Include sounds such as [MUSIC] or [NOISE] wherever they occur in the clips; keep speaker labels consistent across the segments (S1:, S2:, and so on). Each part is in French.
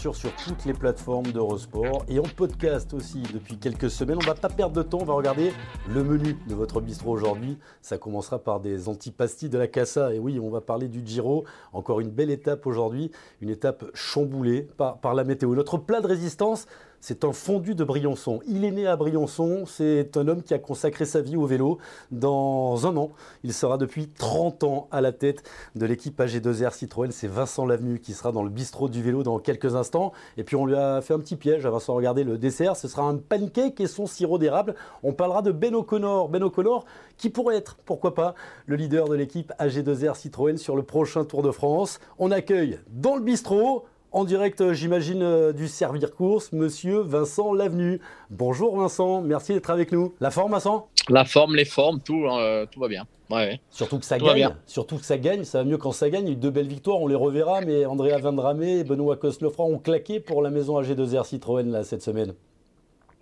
S1: sur toutes les plateformes d'Eurosport et en podcast aussi depuis quelques semaines. On va pas perdre de temps, on va regarder le menu de votre bistrot aujourd'hui. Ça commencera par des antipastilles de la Cassa. Et oui, on va parler du Giro. Encore une belle étape aujourd'hui, une étape chamboulée par la météo. Notre plat de résistance, c'est un fondu de Briançon. Il est né à Briançon, c'est un homme qui a consacré sa vie au vélo. Dans un an, il sera depuis 30 ans à la tête de l'équipe AG2R Citroën. C'est Vincent Lavenu qui sera dans le bistrot du vélo dans quelques instants. Et puis on lui a fait un petit piège à Vincent, regardez le dessert, ce sera un pancake et son sirop d'érable. On parlera de Ben O'Connor. Ben O'Connor qui pourrait être, pourquoi pas, le leader de l'équipe AG2R Citroën sur le prochain Tour de France. On accueille dans le bistrot en direct, euh, j'imagine, euh, du Servir Course, monsieur Vincent Lavenu. Bonjour Vincent, merci d'être avec nous. La forme, Vincent?
S2: La forme, les formes, tout, euh, tout va bien. Ouais.
S1: Surtout que ça gagne. Surtout que ça gagne. Ça va mieux quand ça gagne. Il y a eu deux belles victoires, on les reverra. Mais Andrea Vendramé et Benoît Cosnefroy ont claqué pour la maison AG2R Citroën là, cette semaine.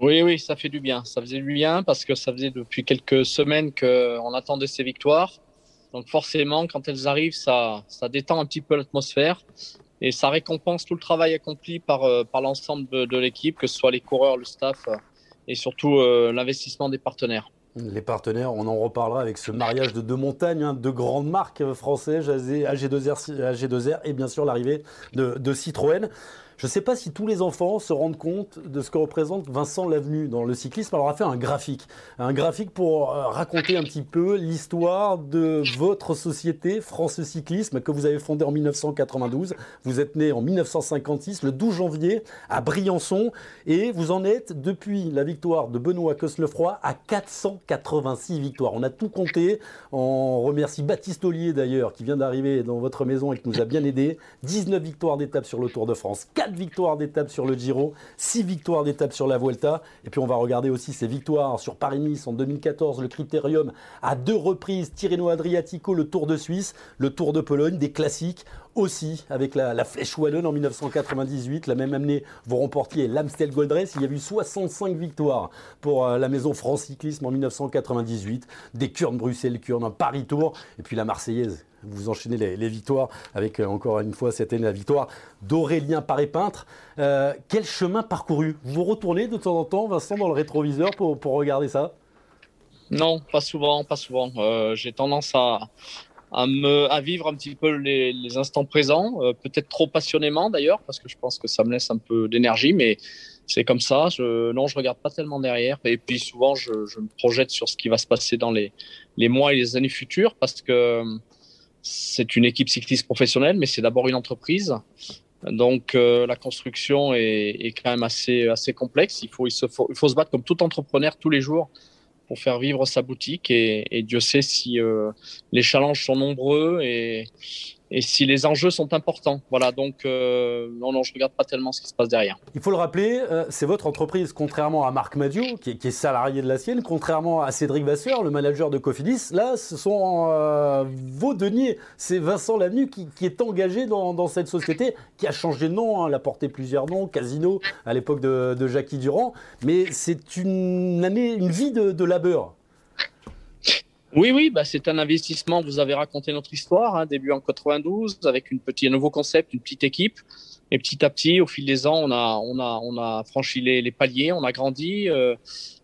S2: Oui, oui, ça fait du bien. Ça faisait du bien parce que ça faisait depuis quelques semaines qu'on attendait ces victoires. Donc forcément, quand elles arrivent, ça, ça détend un petit peu l'atmosphère et ça récompense tout le travail accompli par, euh, l'ensemble de, l'équipe, que ce soit les coureurs, le staff euh, et surtout euh, l'investissement des partenaires.
S1: Les partenaires, on en reparlera avec ce mariage de deux montagnes, hein, de grandes marques françaises, AG2R, AG2R et bien sûr l'arrivée de Citroën. Je ne sais pas si tous les enfants se rendent compte de ce que représente Vincent Lavenu dans le cyclisme. Alors, on a fait un graphique. Un graphique pour euh, raconter un petit peu l'histoire de votre société, France Cyclisme, que vous avez fondée en 1992. Vous êtes né en 1956, le 12 janvier, à Briançon. Et vous en êtes, depuis la victoire de Benoît Cosnefroy, à 486 victoires. On a tout compté. On remercie Baptiste Ollier, d'ailleurs, qui vient d'arriver dans votre maison et qui nous a bien aidé. 19 victoires d'étape sur le Tour de France. 4 victoires d'étape sur le Giro, 6 victoires d'étape sur la Vuelta. Et puis on va regarder aussi ses victoires sur Paris-Nice en 2014, le Critérium à deux reprises, Tirreno Adriatico, le Tour de Suisse, le Tour de Pologne, des classiques aussi avec la, Flèche Wallonne en 1998. La même année, vous remportiez l'Amstel Gold. Il y a eu 65 victoires pour euh, la maison France Cyclisme en 1998. Des Kurn Bruxelles, Kurn, un Paris Tour. Et puis la Marseillaise vous enchaînez les, victoires avec euh, encore une fois cette année la victoire d'Aurélien Paré-Peintre. Euh, quel chemin parcouru? Vous retournez de temps en temps, Vincent, dans le rétroviseur pour, regarder ça?
S2: Non, pas souvent, pas souvent. Euh, j'ai tendance à, à, vivre un petit peu les, instants présents, peut-être trop passionnément d'ailleurs, parce que je pense que ça me laisse un peu d'énergie, mais c'est comme ça. Non, je regarde pas tellement derrière. Et puis souvent, je, je, me projette sur ce qui va se passer dans les, les mois et les années futures, parce que c'est une équipe cycliste professionnelle, mais c'est d'abord une entreprise. Donc euh, la construction est, quand même assez, complexe. Il faut se battre comme tout entrepreneur tous les jours pour faire vivre sa boutique. Et, Dieu sait si euh, les challenges sont nombreux et, et si les enjeux sont importants. Voilà, donc euh, non, non, je regarde pas tellement ce qui se passe derrière.
S1: Il faut le rappeler, euh, c'est votre entreprise, contrairement à Marc Madio, qui est, salarié de la sienne, contrairement à Cédric Vasseur, le manager de Cofidis. Là, ce sont euh, vos deniers. C'est Vincent Lavenu qui, est engagé dans, cette société, qui a changé de nom, hein, elle a porté plusieurs noms, Casino à l'époque de, Jackie Durand. Mais c'est une année, une vie de labeur.
S2: Oui, oui, bah c'est un investissement. Vous avez raconté notre histoire, hein, début en 92, avec une petite, un nouveau concept, une petite équipe. Et petit à petit, au fil des ans, on a, on a, on a franchi les, les paliers, on a grandi, euh,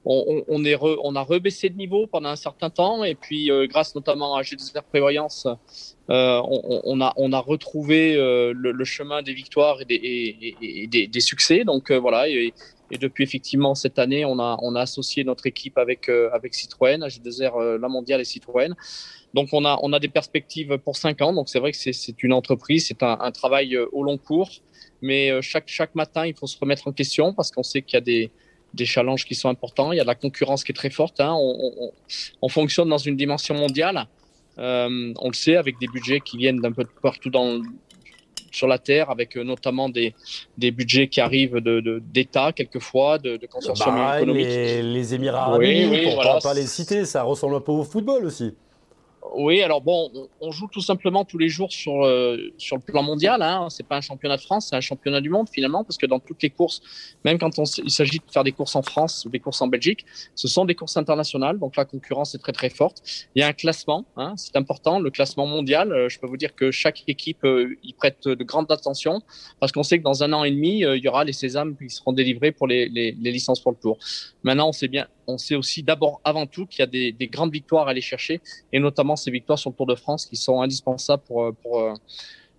S2: on, on, est on a rebaissé de niveau pendant un certain temps, et puis euh, grâce notamment à G2R Prévoyance, euh, on, on, a, on a retrouvé euh, le, le, chemin des victoires et des, et, et des, succès. Donc voilà, et, et depuis effectivement cette année, on a, on a associé notre équipe avec, euh, avec Citroën, AG2R, euh, la mondiale et Citroën. Donc on a, on a des perspectives pour cinq ans. Donc c'est vrai que c'est une entreprise, c'est un, travail euh, au long cours. Mais chaque, chaque matin, il faut se remettre en question parce qu'on sait qu'il y a des, des challenges qui sont importants. Il y a de la concurrence qui est très forte. Hein. On, on, on, fonctionne dans une dimension mondiale. On le sait, avec des budgets qui viennent d'un peu partout dans, sur la Terre, avec euh, notamment des, des budgets qui arrivent d'État, de, quelquefois, de, de consortiums économiques.
S1: Les, les Émirats arabes unis, pour ne pas les citer, ça ressemble un peu au football aussi.
S2: Oui, alors bon, on, joue tout simplement tous les jours sur, euh, sur le plan mondial. Hein. C'est pas un championnat de France, c'est un championnat du monde finalement, parce que dans toutes les courses, même quand il s'agit de faire des courses en France ou des courses en Belgique, ce sont des courses internationales, donc la concurrence est très très forte. Il y a un classement, hein, c'est important, le classement mondial. Euh, je peux vous dire que chaque équipe euh, y prête de grande attention, parce qu'on sait que dans un an et demi, il y aura les sésames qui seront délivrés pour les, les, licences pour le Tour. Maintenant, on sait bien, on sait aussi d'abord, avant tout, qu'il y a des, grandes victoires à aller chercher, et notamment ces victoires sur le Tour de France qui sont indispensables pour, pour, euh,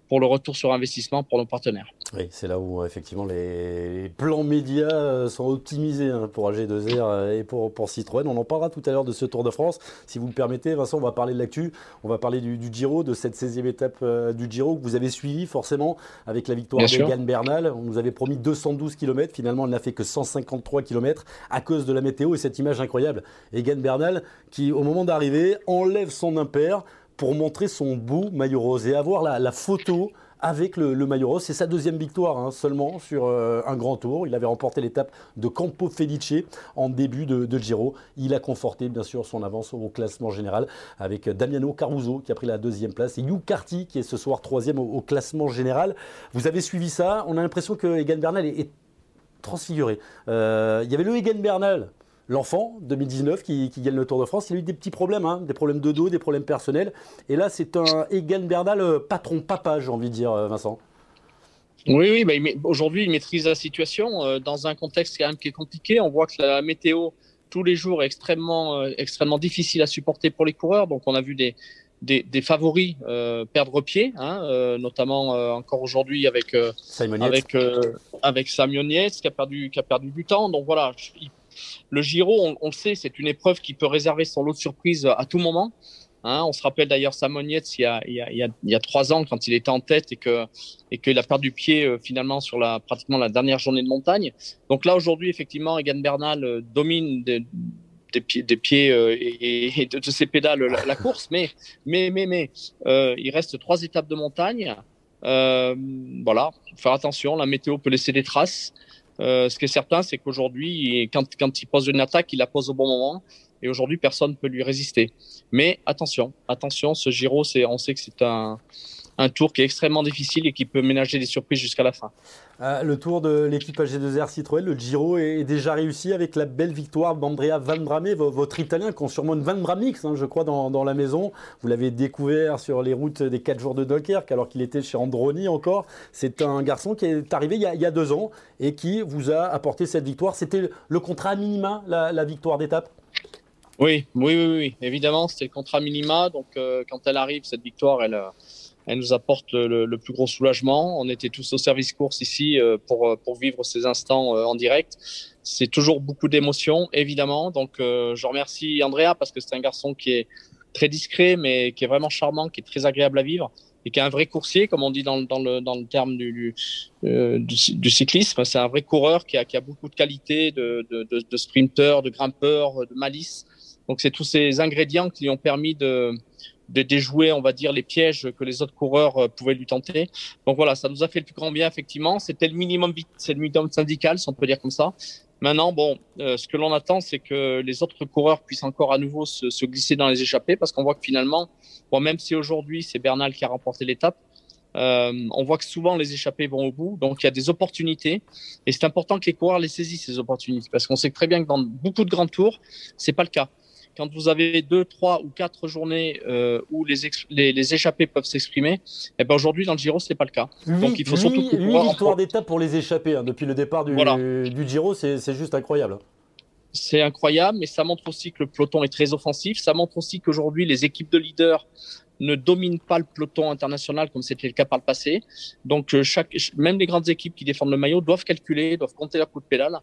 S2: pour le retour sur investissement pour nos partenaires.
S1: Oui, c'est là où effectivement les plans médias euh, sont optimisés hein, pour AG2R euh, et pour, pour Citroën. On en parlera tout à l'heure de ce Tour de France. Si vous le permettez, Vincent, on va parler de l'actu. On va parler du, Giro, de cette 16e étape du Giro que vous avez suivi forcément avec la victoire d'Egan Bernal. On nous avait promis 212 km. Finalement, elle n'a fait que 153 km à cause de la météo et cette image incroyable. Egan Bernal qui, au moment d'arriver, enlève son impair pour montrer son beau maillot rose et avoir la, photo avec le, maillot rose. C'est sa deuxième victoire hein, seulement sur euh, un grand tour. Il avait remporté l'étape de Campo Felice en début de, Giro. Il a conforté bien sûr son avance au classement général avec Damiano Caruso qui a pris la deuxième place et Hugh Carty qui est ce soir troisième au, classement général. Vous avez suivi ça. On a l'impression que Egan Bernal est, transfiguré. Euh, il y avait le Egan Bernal l'enfant 2019 qui, gagne le Tour de France. Il a eu des petits problèmes, hein, des problèmes de dos, des problèmes personnels. Et là, c'est un Egan Bernal euh, patron papa, j'ai envie de dire, euh, Vincent.
S2: Oui, oui, bah, aujourd'hui, il maîtrise la situation euh, dans un contexte quand même qui est compliqué. On voit que la météo tous les jours est extrêmement, extrêmement difficile à supporter pour les coureurs. Donc, on a vu des, des, favoris perdre pied, hein, notamment encore aujourd'hui avec avec avec Sam qui a perdu qui a perdu du temps. Donc voilà, il le Giro, on, le sait, c'est une épreuve qui peut réserver son lot de surprises à tout moment. Hein. on se rappelle d'ailleurs Samonietz il y, a, il, y a, trois ans quand il était en tête et qu'il a perdu pied euh, finalement sur la pratiquement la dernière journée de montagne. Donc là aujourd'hui effectivement Egan Bernal euh, domine des, pieds, euh, et, de, ses pédales la, course, mais mais mais mais il reste trois étapes de montagne. voilà, faire attention, la météo peut laisser des traces. Euh, ce qui est certain, c'est qu'aujourd'hui, quand, quand il pose une attaque, il la pose au bon moment. Et aujourd'hui, personne ne peut lui résister. Mais attention, attention, ce Giro, c'est, on sait que c'est un, un tour qui est extrêmement difficile et qui peut ménager des surprises jusqu'à la fin.
S1: Ah, le tour de l'équipe AG2R Citroën, le Giro est déjà réussi avec la belle victoire d'Andrea Van Bramé, votre Italien qui sûrement une Van Bramix, hein, je crois, dans, dans, la maison. Vous l'avez découvert sur les routes des 4 jours de Dunkerque alors qu'il était chez Androni encore. C'est un garçon qui est arrivé il y, a, il y, a, deux ans et qui vous a apporté cette victoire. C'était le contrat minima, la, la victoire d'étape?
S2: Oui, oui, oui, oui, évidemment, c'était le contrat minima. Donc, euh, quand elle arrive, cette victoire, elle, euh, elle nous apporte le, plus gros soulagement. On était tous au service course ici euh, pour, euh, pour vivre ces instants euh, en direct. C'est toujours beaucoup d'émotions, évidemment. Donc, je remercie Andrea parce que c'est un garçon qui est très discret, mais qui est vraiment charmant, qui est très agréable à vivre et qui est un vrai coursier, comme on dit dans, dans, le, dans le terme du, du, cyclisme. C'est un vrai coureur qui a, qui a beaucoup de qualités de, de, de, de de grimpeur, de malice. Donc, c'est tous ces ingrédients qui lui ont permis de, de déjouer, on va dire, les pièges que les autres coureurs euh, pouvaient lui tenter. Donc voilà, ça nous a fait le plus grand bien, effectivement. C'était le minimum, c'est le minimum syndical, si on peut dire comme ça. Maintenant, bon, euh, ce que l'on attend, c'est que les autres coureurs puissent encore à nouveau se, se glisser dans les échappées, parce qu'on voit que finalement, bon, même si aujourd'hui c'est Bernal qui a remporté l'étape, euh, on voit que souvent les échappées vont au bout, donc il y a des opportunités, et c'est important que les coureurs les saisissent ces opportunités, parce qu'on sait très bien que dans beaucoup de grands tours, c'est pas le cas quand vous avez deux, trois ou quatre journées euh, où les, les, échappés peuvent s'exprimer, eh ben aujourd'hui dans le Giro c'est pas le cas.
S1: Donc il faut surtout que huit victoires d'étape pour les échappés hein, depuis le départ du, du Giro, c'est juste incroyable.
S2: C'est incroyable, mais ça montre aussi que le peloton est très offensif. Ça montre aussi qu'aujourd'hui les équipes de leaders ne dominent pas le peloton international comme c'était le cas par le passé. Donc euh, chaque, même les grandes équipes qui défendent le maillot doivent calculer, doivent compter leur coup de pédale.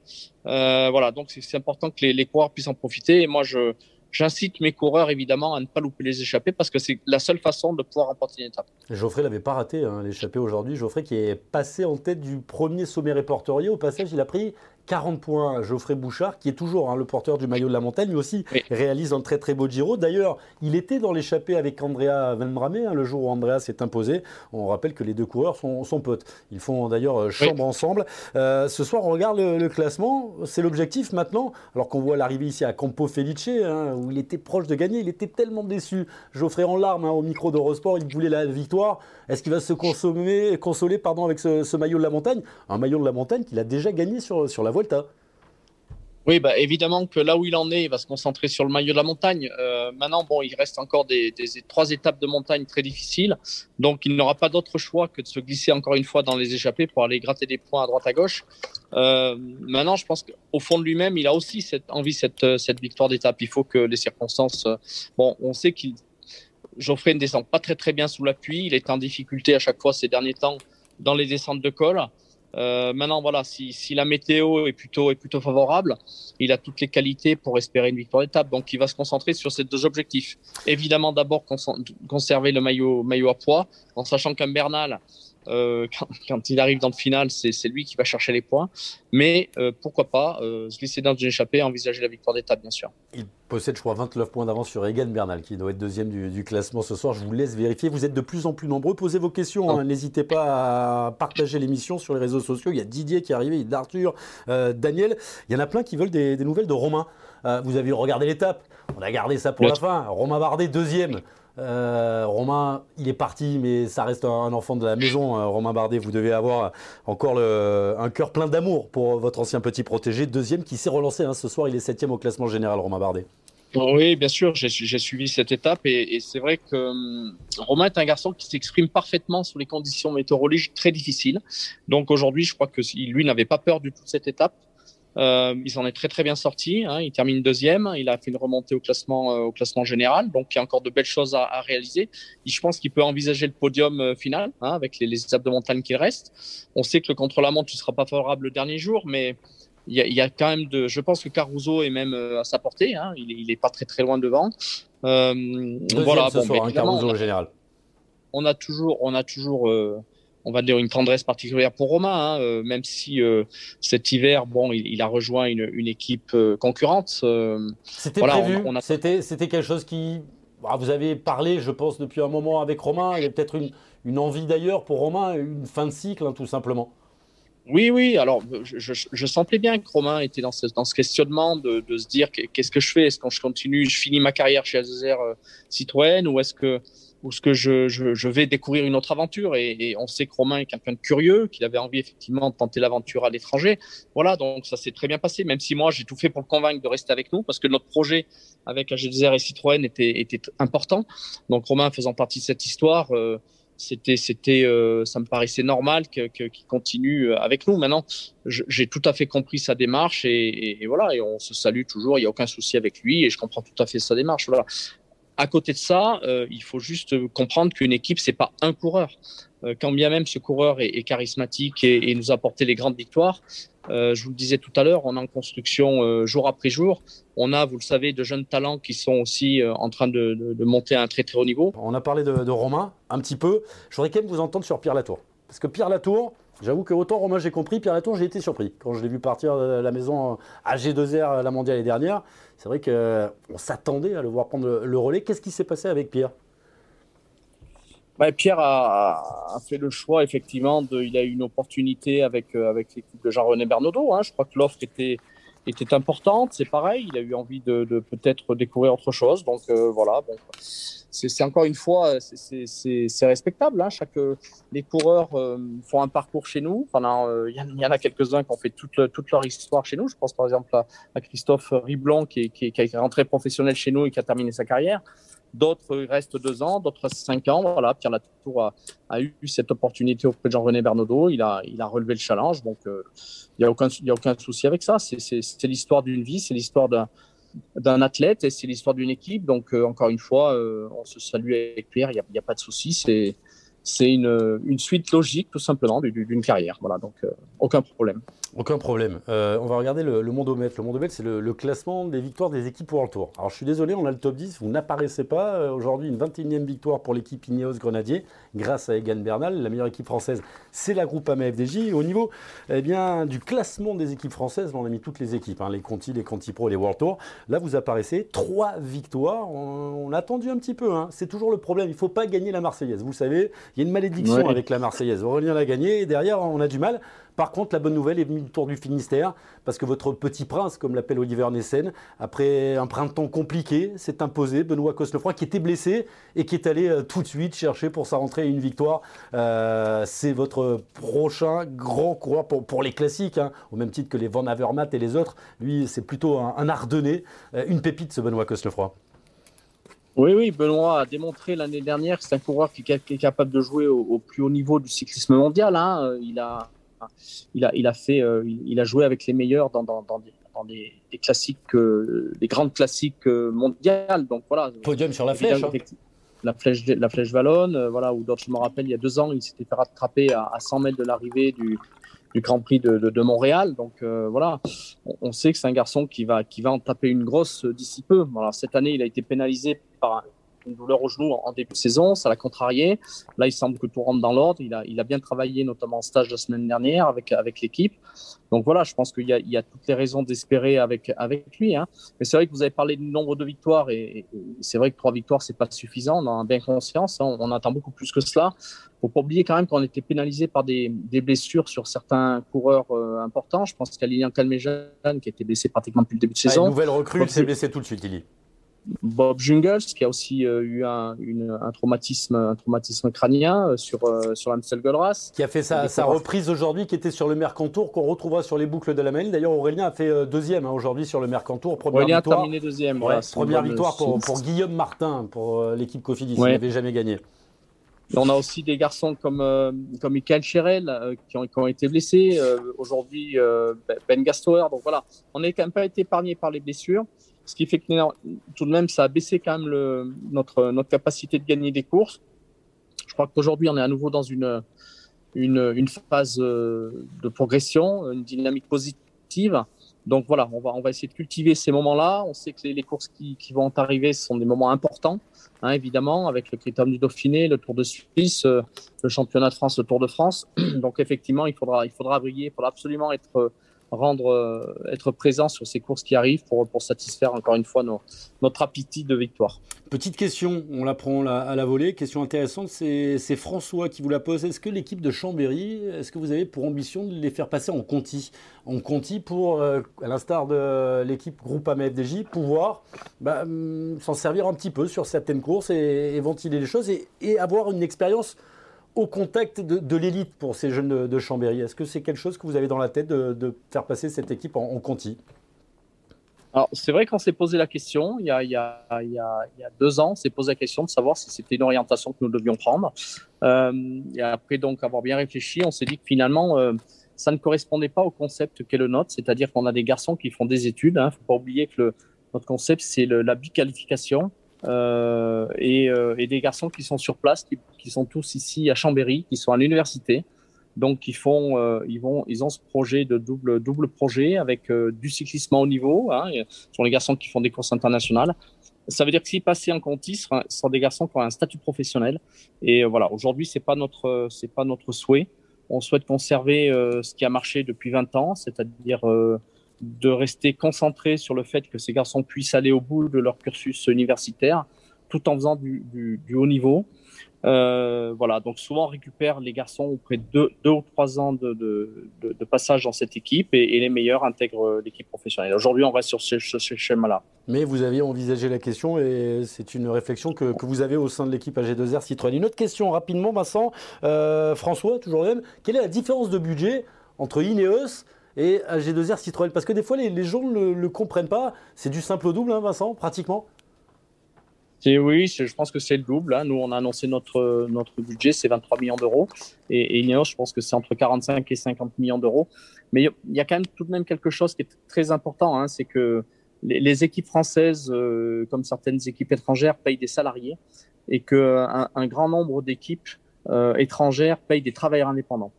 S2: Euh, voilà, donc c'est important que les, les coureurs puissent en profiter. Et moi je J'incite mes coureurs évidemment à ne pas louper les échappées parce que c'est la seule façon de pouvoir remporter une étape.
S1: Geoffrey l'avait pas raté hein, l'échappée aujourd'hui. Geoffrey qui est passé en tête du premier sommet répertorié. Au passage, il a pris 40 points Geoffrey Bouchard, qui est toujours hein, le porteur du maillot de la montagne, lui aussi réalise un très très beau Giro. D'ailleurs, il était dans l'échappée avec Andrea Venbrame hein, le jour où Andrea s'est imposé. On rappelle que les deux coureurs sont, potes. Ils font d'ailleurs euh, chambre ensemble. Euh, ce soir, on regarde le, classement. C'est l'objectif maintenant. Alors qu'on voit l'arrivée ici à Campo Felice, hein, où il était proche de gagner. Il était tellement déçu. Geoffrey en larmes au micro d'Eurosport. Il voulait la victoire. Est-ce qu'il va se consoler avec ce, maillot de la montagne? Un maillot de la montagne qu'il a déjà gagné sur, la Volta.
S2: Oui, bah, évidemment que là où il en est, il va se concentrer sur le maillot de la montagne. Euh, maintenant, bon, il reste encore des, des, trois étapes de montagne très difficiles, donc il n'aura pas d'autre choix que de se glisser encore une fois dans les échappées pour aller gratter des points à droite à gauche. Euh, maintenant, je pense qu'au fond de lui-même, il a aussi cette envie cette, cette victoire d'étape. Il faut que les circonstances. Euh, bon, on sait qu'il Geoffrey ne descend pas très très bien sous l'appui. Il est en difficulté à chaque fois ces derniers temps dans les descentes de col. Euh, maintenant, voilà, si, si, la météo est plutôt, est plutôt favorable, il a toutes les qualités pour espérer une victoire d'étape. Donc, il va se concentrer sur ces deux objectifs. Évidemment, d'abord conserver le maillot, maillot à poids, en sachant qu'un Bernal, euh, [LAUGHS] quand, il arrive dans le final, c'est lui qui va chercher les points. Mais euh, pourquoi pas euh, se glisser dans une échappée envisager la victoire d'étape, bien sûr.
S1: Il possède, je crois, 29 points d'avance sur Egan Bernal, qui doit être deuxième du, classement ce soir. Je vous laisse vérifier. Vous êtes de plus en plus nombreux. Posez vos questions. Hein. N'hésitez pas à partager l'émission sur les réseaux sociaux. Il y a Didier qui est arrivé, il y a Arthur, Daniel. Il y en a plein qui veulent des, nouvelles de Romain. vous avez regardé l'étape. On a gardé ça pour la fin. Romain Bardet, deuxième. Euh, Romain, il est parti, mais ça reste un, enfant de la maison. Euh, Romain Bardet, vous devez avoir encore un cœur plein d'amour pour votre ancien petit protégé. Deuxième qui s'est relancé hein. ce soir, il est septième au classement général, Romain Bardet.
S2: Oui, bien sûr, j'ai suivi cette étape et, c'est vrai que hum, Romain est un garçon qui s'exprime parfaitement sur les conditions météorologiques très difficiles. Donc aujourd'hui, je crois que lui n'avait pas peur du tout de cette étape. Euh, il s'en est très très bien sorti. Hein. Il termine deuxième. Il a fait une remontée au classement euh, au classement général. Donc il y a encore de belles choses à, à réaliser. Et je pense qu'il peut envisager le podium euh, final hein, avec les, les, étapes de montagne qui restent. On sait que le contre-la-montre ne sera pas favorable le dernier jour, mais il y, a, il y, a, quand même de. Je pense que Caruso est même euh, à sa portée. Hein. Il, il est pas très très loin devant.
S1: Euh, voilà. Bon, soir, hein, Caruso au général.
S2: On a toujours on a toujours on va dire une tendresse particulière pour Romain, hein, euh, même si euh, cet hiver, bon, il, a rejoint une, équipe euh, concurrente.
S1: c'était prévu. C'était, c'était quelque chose qui, bah, vous avez parlé, je pense, depuis un moment avec Romain. Il y a peut-être une, une envie d'ailleurs pour Romain, une fin de cycle, hein, tout simplement.
S2: Oui, oui. Alors, je, je, sentais bien que Romain était dans ce, dans ce questionnement de, de se dire qu'est-ce que je fais? Est-ce que je continue, je finis ma carrière chez Azer Citroën ou est-ce que ou ce que je, je, je, vais découvrir une autre aventure. Et, et on sait que Romain est quelqu'un de curieux, qu'il avait envie effectivement de tenter l'aventure à l'étranger. Voilà, donc ça s'est très bien passé, même si moi j'ai tout fait pour le convaincre de rester avec nous, parce que notre projet avec AG2R et Citroën était, était important. Donc Romain faisant partie de cette histoire, euh, c'était, c'était, euh, ça me paraissait normal que, qu'il continue euh, avec nous. Maintenant, j'ai tout à fait compris sa démarche et, et, voilà, et on se salue toujours. Il y a aucun souci avec lui et je comprends tout à fait sa démarche. Voilà. À côté de ça, euh, il faut juste comprendre qu'une équipe, c'est pas un coureur. Euh, quand bien même ce coureur est, charismatique et, nous apporter les grandes victoires, euh, je vous le disais tout à l'heure, on est en construction jour après jour. On a, vous le savez, de jeunes talents qui sont aussi en train de, monter à un très très haut niveau.
S1: On a parlé de, de Romain un petit peu. Je voudrais quand même vous entendre sur Pierre Latour. Parce que Pierre Latour, J'avoue que autant Romain j'ai compris, Pierre Latour j'ai été surpris. Quand je l'ai vu partir de la maison à G2R la mondiale les dernière, c'est vrai qu'on s'attendait à le voir prendre le, relais. Qu'est-ce qui s'est passé avec Pierre?
S2: Pierre a, fait le choix, effectivement, il a eu une opportunité avec, euh, avec l'équipe de Jean-René Bernaudot. Hein. Je crois que l'offre était, était importante, c'est pareil. Il a eu envie de, peut-être découvrir autre chose. Donc euh, voilà, bon, c'est encore une fois, c'est respectable. Hein. Chaque, les coureurs euh, font un parcours chez nous. Euh, il y, en a quelques-uns qui ont fait toute, toute, leur histoire chez nous. Je pense par exemple à, Christophe Riblon qui, qui, qui est rentré professionnel chez nous et qui a terminé sa carrière. D'autres restent deux ans, d'autres cinq ans. Voilà, Pierre Latour a, eu cette opportunité auprès de Jean-René Bernaudot. Il a, il a relevé le challenge. Donc, euh, il n'y a, aucun, y a aucun souci avec ça. C'est l'histoire d'une vie, c'est l'histoire d'un d'un athlète et c'est l'histoire d'une équipe. Donc, euh, encore une fois, euh, on se salue avec Pierre, il n'y a, pas de souci. C'est une, suite logique, tout simplement, d'une carrière. Voilà, donc euh, aucun problème.
S1: Aucun problème. On va regarder le, le Mondomètre. Le Mondomètre, c'est le, classement des victoires des équipes World Tour. Alors, je suis désolé, on a le top 10, vous n'apparaissez pas. Aujourd'hui, une 21e victoire pour l'équipe Ineos Grenadier, grâce à Egan Bernal. La meilleure équipe française, c'est la groupe FDJ. au niveau eh bien, du classement des équipes françaises, on a mis toutes les équipes, hein, les Conti, les Conti Pro, les World Tour. Là, vous apparaissez, trois victoires. On, a attendu un petit peu. Hein. C'est toujours le problème. Il ne faut pas gagner la Marseillaise. Vous savez, il y a une malédiction avec la Marseillaise. Aurélien l'a gagné et derrière, on a du mal. Par contre, la bonne nouvelle est venue du Tour du Finistère, parce que votre petit prince, comme l'appelle Oliver Nessen, après un printemps compliqué, s'est imposé, Benoît Cosnefroy, qui était blessé et qui est allé euh, tout de suite chercher pour sa rentrée une victoire. Euh, c'est votre prochain grand coureur pour, les classiques, hein, au même titre que les Van Avermaet et les autres. Lui, c'est plutôt un, un Ardennais, euh, une pépite, ce Benoît Cosnefroy.
S2: Oui, oui, Benoît a démontré l'année dernière que c'est un coureur qui, est capable de jouer au, plus haut niveau du cyclisme mondial. Hein. Il, a, il, a, il, a fait, euh, il a joué avec les meilleurs dans, dans, dans, des, dans des, classiques, euh, des grandes classiques euh, mondiales. Donc voilà.
S1: Podium sur la flèche. Hein.
S2: La flèche, la flèche Vallonne, voilà, où je me rappelle, il y a deux ans, il s'était fait rattraper à, à 100 mètres de l'arrivée du, du Grand Prix de, de, de Montréal. Donc voilà, on, on, sait que c'est un garçon qui va, qui va en taper une grosse d'ici peu. Voilà, cette année, il a été pénalisé par une douleur au genou en début de saison, ça l'a contrarié. Là, il semble que tout rentre dans l'ordre. Il a, il a bien travaillé, notamment en stage la semaine dernière avec, avec l'équipe. Donc voilà, je pense qu'il y a, il y a toutes les raisons d'espérer avec, avec lui. Hein. Mais c'est vrai que vous avez parlé du nombre de victoires et, c'est vrai que trois victoires, c'est pas suffisant. On en a bien conscience. Hein. On, attend beaucoup plus que cela. Faut pas oublier quand même qu'on était pénalisé par des, des, blessures sur certains coureurs euh, importants. Je pense qu'à Lilian Calmejean, qui a été blessé pratiquement depuis le début de ah, saison.
S1: une nouvelle recrue, s'est blessé tout de suite, il
S2: Bob Jungels, qui a aussi euh, eu un, une, un, traumatisme, un traumatisme crânien euh, sur, euh, sur Amstel
S1: Qui a fait sa, sa reprise aujourd'hui, qui était sur le Mercantour, qu'on retrouvera sur les boucles de la Mail. D'ailleurs, Aurélien a fait deuxième hein, aujourd'hui sur le Mercantour.
S2: Première Aurélien victoire, a terminé deuxième.
S1: première victoire pour, pour, Guillaume Martin, pour l'équipe Cofidis. Il n'avait jamais gagné.
S2: On a aussi des garçons comme, comme Michael Cherel qui, ont, qui, ont, été blessés. aujourd'hui, Ben Gastower. Donc voilà, on n'est quand même pas été épargné par les blessures. Ce qui fait que tout de même, ça a baissé quand même notre, notre capacité de gagner des courses. Je crois qu'aujourd'hui, on est à nouveau dans une, une, phase euh, de progression, une dynamique positive. Donc voilà, on va, on va essayer de cultiver ces moments-là. On sait que les, courses qui, qui, vont arriver sont des moments importants, hein, évidemment, avec le Critérium du Dauphiné, le Tour de Suisse, euh, le Championnat de France, le Tour de France. [CLEARS THROAT] Donc effectivement, il faudra, il faudra briller, il faudra absolument être rendre, euh, être présent sur ces courses qui arrivent pour, pour satisfaire encore une fois notre appétit de victoire.
S1: Petite question, on la prend à la volée. Question intéressante, c'est François qui vous la pose. Est-ce que l'équipe de Chambéry, est-ce que vous avez pour ambition de les faire passer en Conti? En Conti pour, euh, à l'instar de l'équipe groupe FDJ, pouvoir bah, hum, s'en servir un petit peu sur certaines courses et, ventiler les choses et avoir une expérience au contact de, l'élite pour ces jeunes de, Chambéry Est-ce que c'est quelque chose que vous avez dans la tête de, faire passer cette équipe en, Conti?
S2: Alors, c'est vrai qu'on s'est posé la question il y a, deux ans, on s'est posé la question de savoir si c'était une orientation que nous devions prendre. Euh, et après donc avoir bien réfléchi, on s'est dit que finalement, euh, ça ne correspondait pas au concept qu'est le nôtre, c'est-à-dire qu'on a des garçons qui font des études. Il hein, ne faut pas oublier que notre concept, c'est la biqualification. Euh, et, euh, et, des garçons qui sont sur place, qui, qui, sont tous ici à Chambéry, qui sont à l'université. Donc ils font, euh, ils vont, ils ont ce projet de double double projet avec euh, du cyclisme au niveau. Hein, ce sont les garçons qui font des courses internationales. Ça veut dire que s'ils passaient en Conti, ce sont des garçons qui ont un statut professionnel. Et voilà, aujourd'hui c'est pas notre c'est pas notre souhait. On souhaite conserver ce qui a marché depuis 20 ans, c'est-à-dire de rester concentré sur le fait que ces garçons puissent aller au bout de leur cursus universitaire tout en faisant du, haut niveau. Euh, voilà, donc souvent on récupère les garçons auprès de deux, deux ou trois ans de, de, passage dans cette équipe et, les meilleurs intègrent l'équipe professionnelle. Aujourd'hui, on reste sur ce, schéma-là.
S1: Mais vous aviez envisagé la question et c'est une réflexion que, que, vous avez au sein de l'équipe AG2R Citroën. Une autre question rapidement, Vincent. Euh, François, toujours même. Quelle est la différence de budget entre Ineos et G2R Citroën Parce que des fois, les, gens ne le, comprennent pas. C'est du simple au double, hein, Vincent, pratiquement
S2: oui, je pense que c'est le double. Hein. Nous, on a annoncé notre, budget, c'est 23 millions d'euros. Et, Ineos, je pense que c'est entre 45 et 50 millions d'euros. Mais il y a quand même tout de même quelque chose qui est très important, hein, c'est que les, équipes françaises, euh, comme certaines équipes étrangères, payent des salariés et qu'un un grand nombre d'équipes étrangères payent des travailleurs indépendants.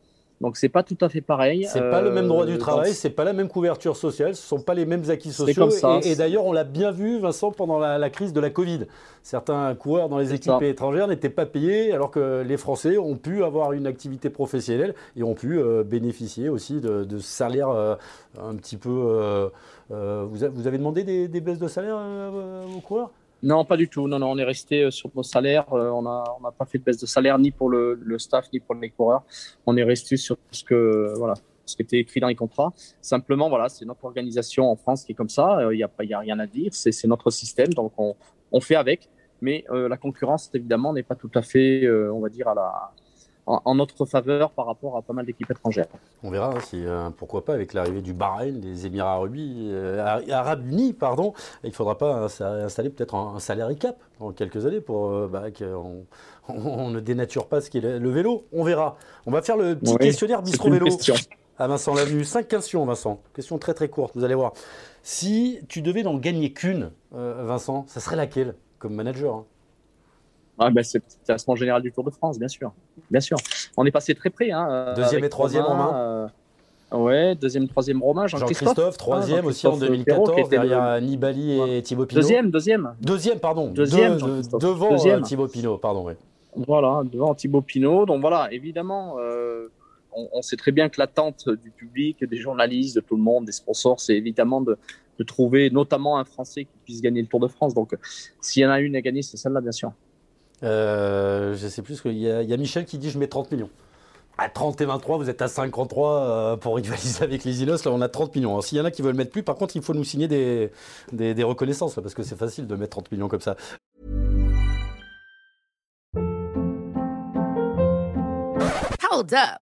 S2: Donc c'est pas tout à fait pareil.
S1: C'est pas le même droit du travail, c'est pas la même couverture sociale, ce sont pas les mêmes acquis sociaux. et, d'ailleurs, on l'a bien vu, Vincent, pendant la, crise de la Covid. Certains coureurs dans les équipes étrangères n'étaient pas payés, alors que les Français ont pu avoir une activité professionnelle et ont pu bénéficier aussi de, de salaires un petit peu euh, vous, avez demandé des, baisses de salaire euh, aux coureurs?
S2: Non, pas du tout. Non, non, on est resté euh, sur nos salaires. on n'a on pas fait de baisse de salaire ni pour le, staff ni pour les coureurs. On est resté sur ce que voilà, ce qui était écrit dans les contrats. Simplement, voilà, c'est notre organisation en France qui est comme ça. Il n'y a, a rien à dire. C'est notre système, donc on, on fait avec. Mais la concurrence, évidemment, n'est pas tout à fait, on va dire, à la, en, notre faveur par rapport à pas mal d'équipes étrangères.
S1: On verra si, euh, pourquoi pas, avec l'arrivée du Bahreïn, des Émirats euh, Arabes, Unis, pardon, il ne faudra pas installer peut-être un, salaire cap en quelques années pour euh, bah, qu'on [LAUGHS] on, ne dénature pas ce qui est le, vélo. On verra. On va faire le petit questionnaire bistro vélo. À Vincent Lavenu. Cinq questions, Vincent. Question très très courte, vous allez voir. Si tu devais n'en gagner qu'une, Vincent, ça serait laquelle comme manager hein?
S2: Ah, ben, c'est le classement général du Tour de France, bien sûr. Bien sûr. On est passé très près. Hein,
S1: euh, deuxième et troisième Romain. Euh,
S2: ouais, deuxième, troisième Romain.
S1: Jean-Christophe, Jean troisième aussi en 2014, derrière Nibali et Thibaut Pinot.
S2: Deuxième, deuxième.
S1: Deuxième, pardon. Deuxième, devant deuxième. Euh, Thibaut Pinot, pardon. Oui.
S2: Voilà, devant Thibaut Pinot. Donc voilà, évidemment, on, sait très bien que l'attente du public, des journalistes, de tout le monde, des sponsors, c'est évidemment de, de trouver notamment un Français qui puisse gagner le Tour de France. Donc s'il y en a une à gagner, c'est celle-là, bien sûr.
S1: Euh, je sais plus, il y, a Michel qui dit je mets 30 millions. À 30 et 23, vous êtes à 53 euh, pour rivaliser avec les Ilos. Là, on a 30 millions. S'il y en a qui veulent mettre plus, par contre, il faut nous signer des reconnaissances, parce que c'est facile de mettre 30 millions comme ça. Hold up.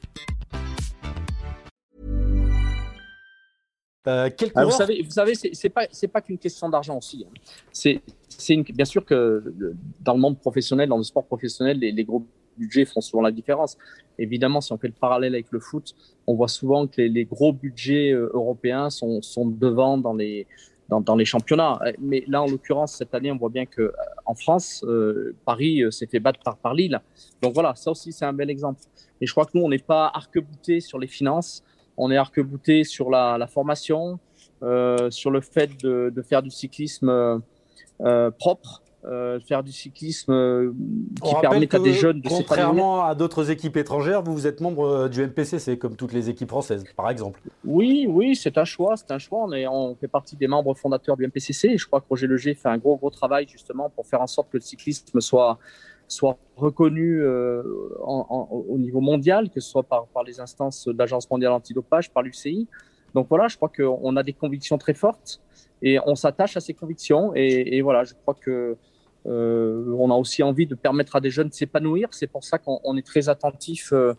S2: Euh, ah, vous savez, vous savez, c'est pas c'est pas qu'une question d'argent aussi. Hein. C'est c'est bien sûr que dans le monde professionnel, dans le sport professionnel, les, gros budgets font souvent la différence. Évidemment, si on fait le parallèle avec le foot, on voit souvent que les, gros budgets euh, européens sont sont devant dans les dans, dans, les championnats. Mais là, en l'occurrence, cette année, on voit bien que euh, en France, Paris s'est fait battre par, par Lille. Donc voilà, ça aussi, c'est un bel exemple. Et je crois que nous, on n'est pas arc-bouté sur les finances on est arc-bouté sur la, formation, euh, sur le fait de, faire du cyclisme euh, propre, euh, faire du cyclisme qui permet à des jeunes de
S1: Contrairement à d'autres équipes étrangères, vous, vous êtes membre du MPCC, comme toutes les équipes françaises, par exemple.
S2: Oui, oui, c'est un choix, c'est un choix. On, on fait partie des membres fondateurs du MPCC. Et je crois que Roger Leger fait un gros, gros travail justement pour faire en sorte que le cyclisme soit soit reconnu euh, au niveau mondial, que ce soit par, par les instances de l'Agence mondiale antidopage, par l'UCI. Donc voilà, je crois qu'on a des convictions très fortes et on s'attache à ces convictions. Et, voilà, je crois que euh, a aussi envie de permettre à des jeunes de s'épanouir. C'est pour ça qu'on est très attentif euh,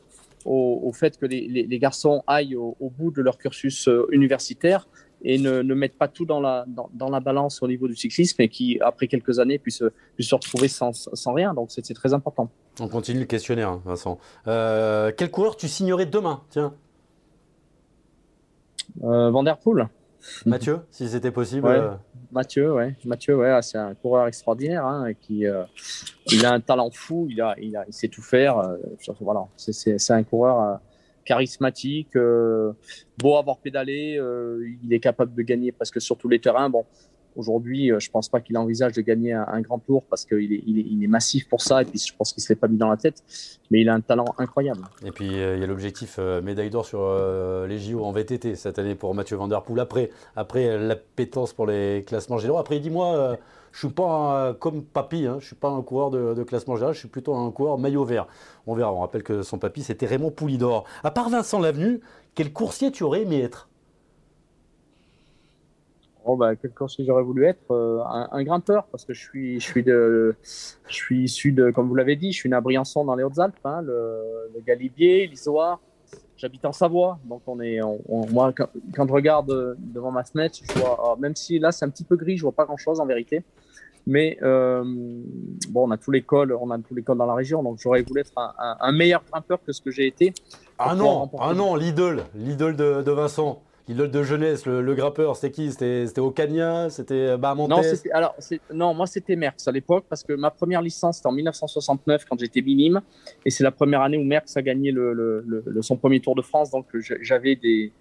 S2: au, fait que les, les, garçons aillent au, au, bout de leur cursus universitaire et ne, ne, mettent pas tout dans la, dans, dans, la balance au niveau du cyclisme et qui, après quelques années, puissent, puissent se retrouver sans, sans rien. Donc, c'est très important.
S1: On continue le questionnaire, hein, Vincent. Euh, quel coureur tu signerais demain? Tiens.
S2: Euh, Vanderpool.
S1: Mathieu, [LAUGHS] si c'était possible.
S2: Ouais. Euh. Mathieu, ouais. Mathieu, ouais, c'est un coureur extraordinaire hein, qui euh, il a un talent fou, il a, il, a, il sait tout faire. Euh, voilà, c'est un coureur charismatique, euh, beau avoir pédalé, euh, il est capable de gagner presque sur tous les terrains. Bon, aujourd'hui, euh, je pense pas qu'il envisage de gagner un, grand tour parce qu'il est, massif pour ça et puis je pense qu'il se l'est pas mis dans la tête, mais il a un talent incroyable.
S1: Et puis il y a l'objectif médaille d'or sur les JO en VTT cette année pour Mathieu Van Der après, après la pétence pour les classements généraux. Après, il je suis pas comme Papy, hein, je suis pas un coureur de, classement général, je suis plutôt un coureur maillot vert. On verra, on rappelle que son papy c'était Raymond Poulidor. À part Vincent Lavenu, quel coursier tu aurais aimé être?
S2: Oh bah, quel coursier j'aurais voulu être? Euh, un, grimpeur parce que je suis je issu de comme vous l'avez dit je suis né à Briançon dans les Hautes-Alpes hein, le, Galibier l'Isoire j'habite en Savoie, donc on est, moi, quand, je regarde devant ma fenêtre, vois, même si là c'est un petit peu gris, je vois pas grand chose en vérité. Mais euh, bon, on a tous les cols, on a tous les cols dans la région, donc j'aurais voulu être un, meilleur grimpeur que ce que j'ai été.
S1: Ah non, ah non, l'idole, l'idole de, Vincent. L'idole de jeunesse, le, grimpeur, c'était qui? C'était Ocania C'était Bahamontes?
S2: Non, alors, non, moi c'était Merckx à l'époque parce que ma première licence c'était en 1969 quand j'étais minime et c'est la première année où Merckx a gagné le, son premier Tour de France donc j'avais des,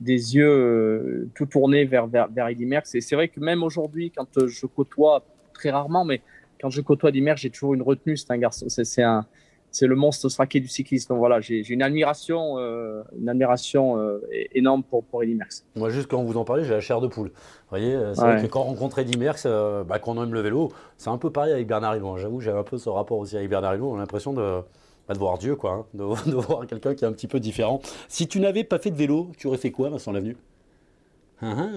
S2: des yeux euh, tout tournés vers, vers, vers Eddy Merckx et c'est vrai que même aujourd'hui quand je côtoie très rarement, mais quand je côtoie Dimer, j'ai toujours une retenue. C'est un garçon, c'est un, c'est le monstre sraqué du cyclisme. Donc voilà, j'ai une admiration, euh, une admiration euh, énorme pour, pour Eddy Merckx.
S1: Moi, juste quand vous en parlez, j'ai la chair de poule. Vous voyez, euh, c'est vrai que quand on rencontre Eddy Merckx, bah, quand on aime le vélo, c'est un peu pareil avec Bernard Hinault. J'avoue, j'ai un peu ce rapport aussi avec Bernard Hinault. On a l'impression de, bah, de voir Dieu, quoi, hein, [LAUGHS] de, voir quelqu'un qui est un petit peu différent. Si tu n'avais pas fait de vélo, tu aurais fait quoi, Vincent Lavenu?
S2: Ah, ah.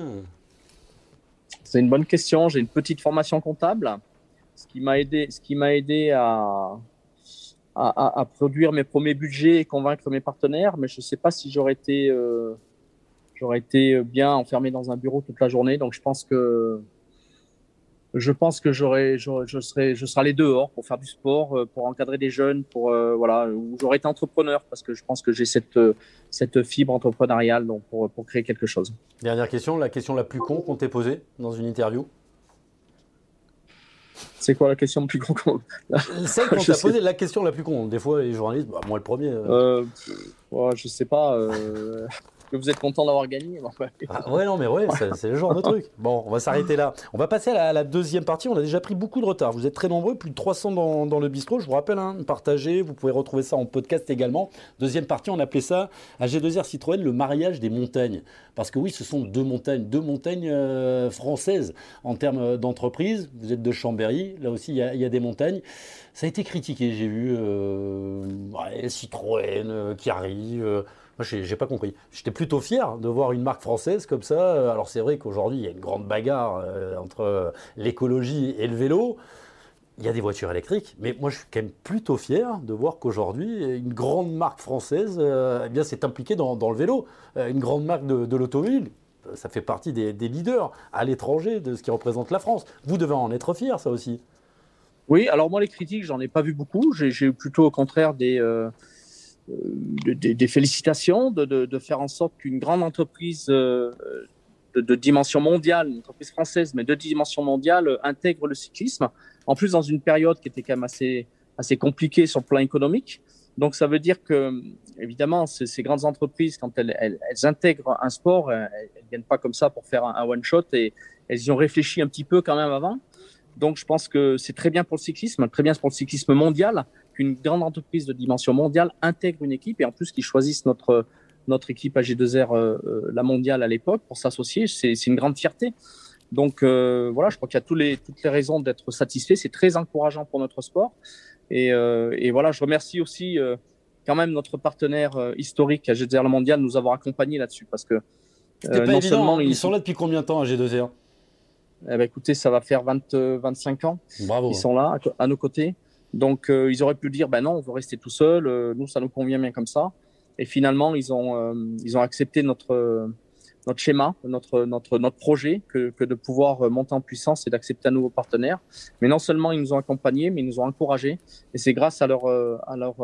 S2: C'est une bonne question. J'ai une petite formation comptable, ce qui m'a aidé, ce qui m'a aidé à, produire mes premiers budgets et convaincre mes partenaires. Mais je ne sais pas si j'aurais été, euh, j'aurais été bien enfermé dans un bureau toute la journée. Donc je pense que je pense que j'aurais, je, serais, je serais allé dehors pour faire du sport, euh, pour encadrer des jeunes, pour euh, voilà, où j'aurais été entrepreneur parce que je pense que j'ai cette euh, cette fibre entrepreneuriale donc pour, pour créer quelque chose.
S1: Dernière question, la question la plus con qu'on t'ait posée dans une interview?
S2: C'est quoi la question la plus con [LAUGHS]
S1: Celle qu'on t'a posée, la question la plus con. Des fois, les journalistes, bah, moi le premier.
S2: Euh... je sais pas que vous êtes content d'avoir gagné.
S1: Ah, ouais, non, mais ouais, c'est le genre de truc. Bon, on va s'arrêter là. On va passer à la, deuxième partie. On a déjà pris beaucoup de retard. Vous êtes très nombreux, plus de 300 dans, le bistrot. Je vous rappelle, hein, partagez. Vous pouvez retrouver ça en podcast également. Deuxième partie, on appelait ça à G2R Citroën le mariage des montagnes. Parce que oui, ce sont deux montagnes, deux montagnes euh, françaises en termes d'entreprise. Vous êtes de Chambéry, là aussi, il y, a des montagnes. Ça a été critiqué, j'ai vu euh, Citroën euh, qui arrive. Moi, j'ai pas compris. J'étais plutôt fier de voir une marque française comme ça. Alors, c'est vrai qu'aujourd'hui, il y a une grande bagarre euh, entre l'écologie et le vélo. Il y a des voitures électriques, mais moi, je suis quand même plutôt fier de voir qu'aujourd'hui, une grande marque française euh, eh s'est impliquée dans, le vélo. Euh, une grande marque de, l'automobile, ça fait partie des, leaders à l'étranger de ce qui représente la France. Vous devez en être fier, ça aussi.
S2: Oui, alors moi, les critiques, j'en ai pas vu beaucoup. J'ai plutôt au contraire des des, félicitations, de, faire en sorte qu'une grande entreprise euh, de, dimension mondiale, une entreprise française, mais de dimension mondiale, euh, intègre le cyclisme. En plus, dans une période qui était quand même assez, assez compliquée sur le plan économique. Donc, ça veut dire que, évidemment, ces, grandes entreprises, quand elles, elles, intègrent un sport, euh, elles ne viennent pas comme ça pour faire un, un one-shot et elles y ont réfléchi un petit peu quand même avant. Donc, je pense que c'est très bien pour le cyclisme, très bien pour le cyclisme mondial qu'une grande entreprise de dimension mondiale intègre une équipe et en plus qu'ils choisissent notre notre équipe AG2R, euh, euh, la mondiale à l'époque, pour s'associer, c'est une grande fierté. Donc euh, voilà, je crois qu'il y a tous les, toutes les raisons d'être satisfait. C'est très encourageant pour notre sport. Et, et voilà, je remercie aussi quand même notre partenaire historique AG2R la mondiale de nous avoir accompagnés là-dessus parce que
S1: non évident, seulement hein. ils... sont là depuis combien de temps AG2R
S2: eh ben, écoutez, ça va faire 20, 25 ans.
S1: Bravo.
S2: Ils sont là à nos côtés. Donc, euh, ils auraient pu dire, ben non, on veut rester tout seul, euh, nous, ça nous convient bien comme ça. Et finalement, ils ont, euh, ils ont accepté notre, notre schéma, notre, notre, notre projet, que, que de pouvoir monter en puissance et d'accepter un nouveau partenaire. Mais non seulement ils nous ont accompagnés, mais ils nous ont encouragés. Et c'est grâce à leur, à leur,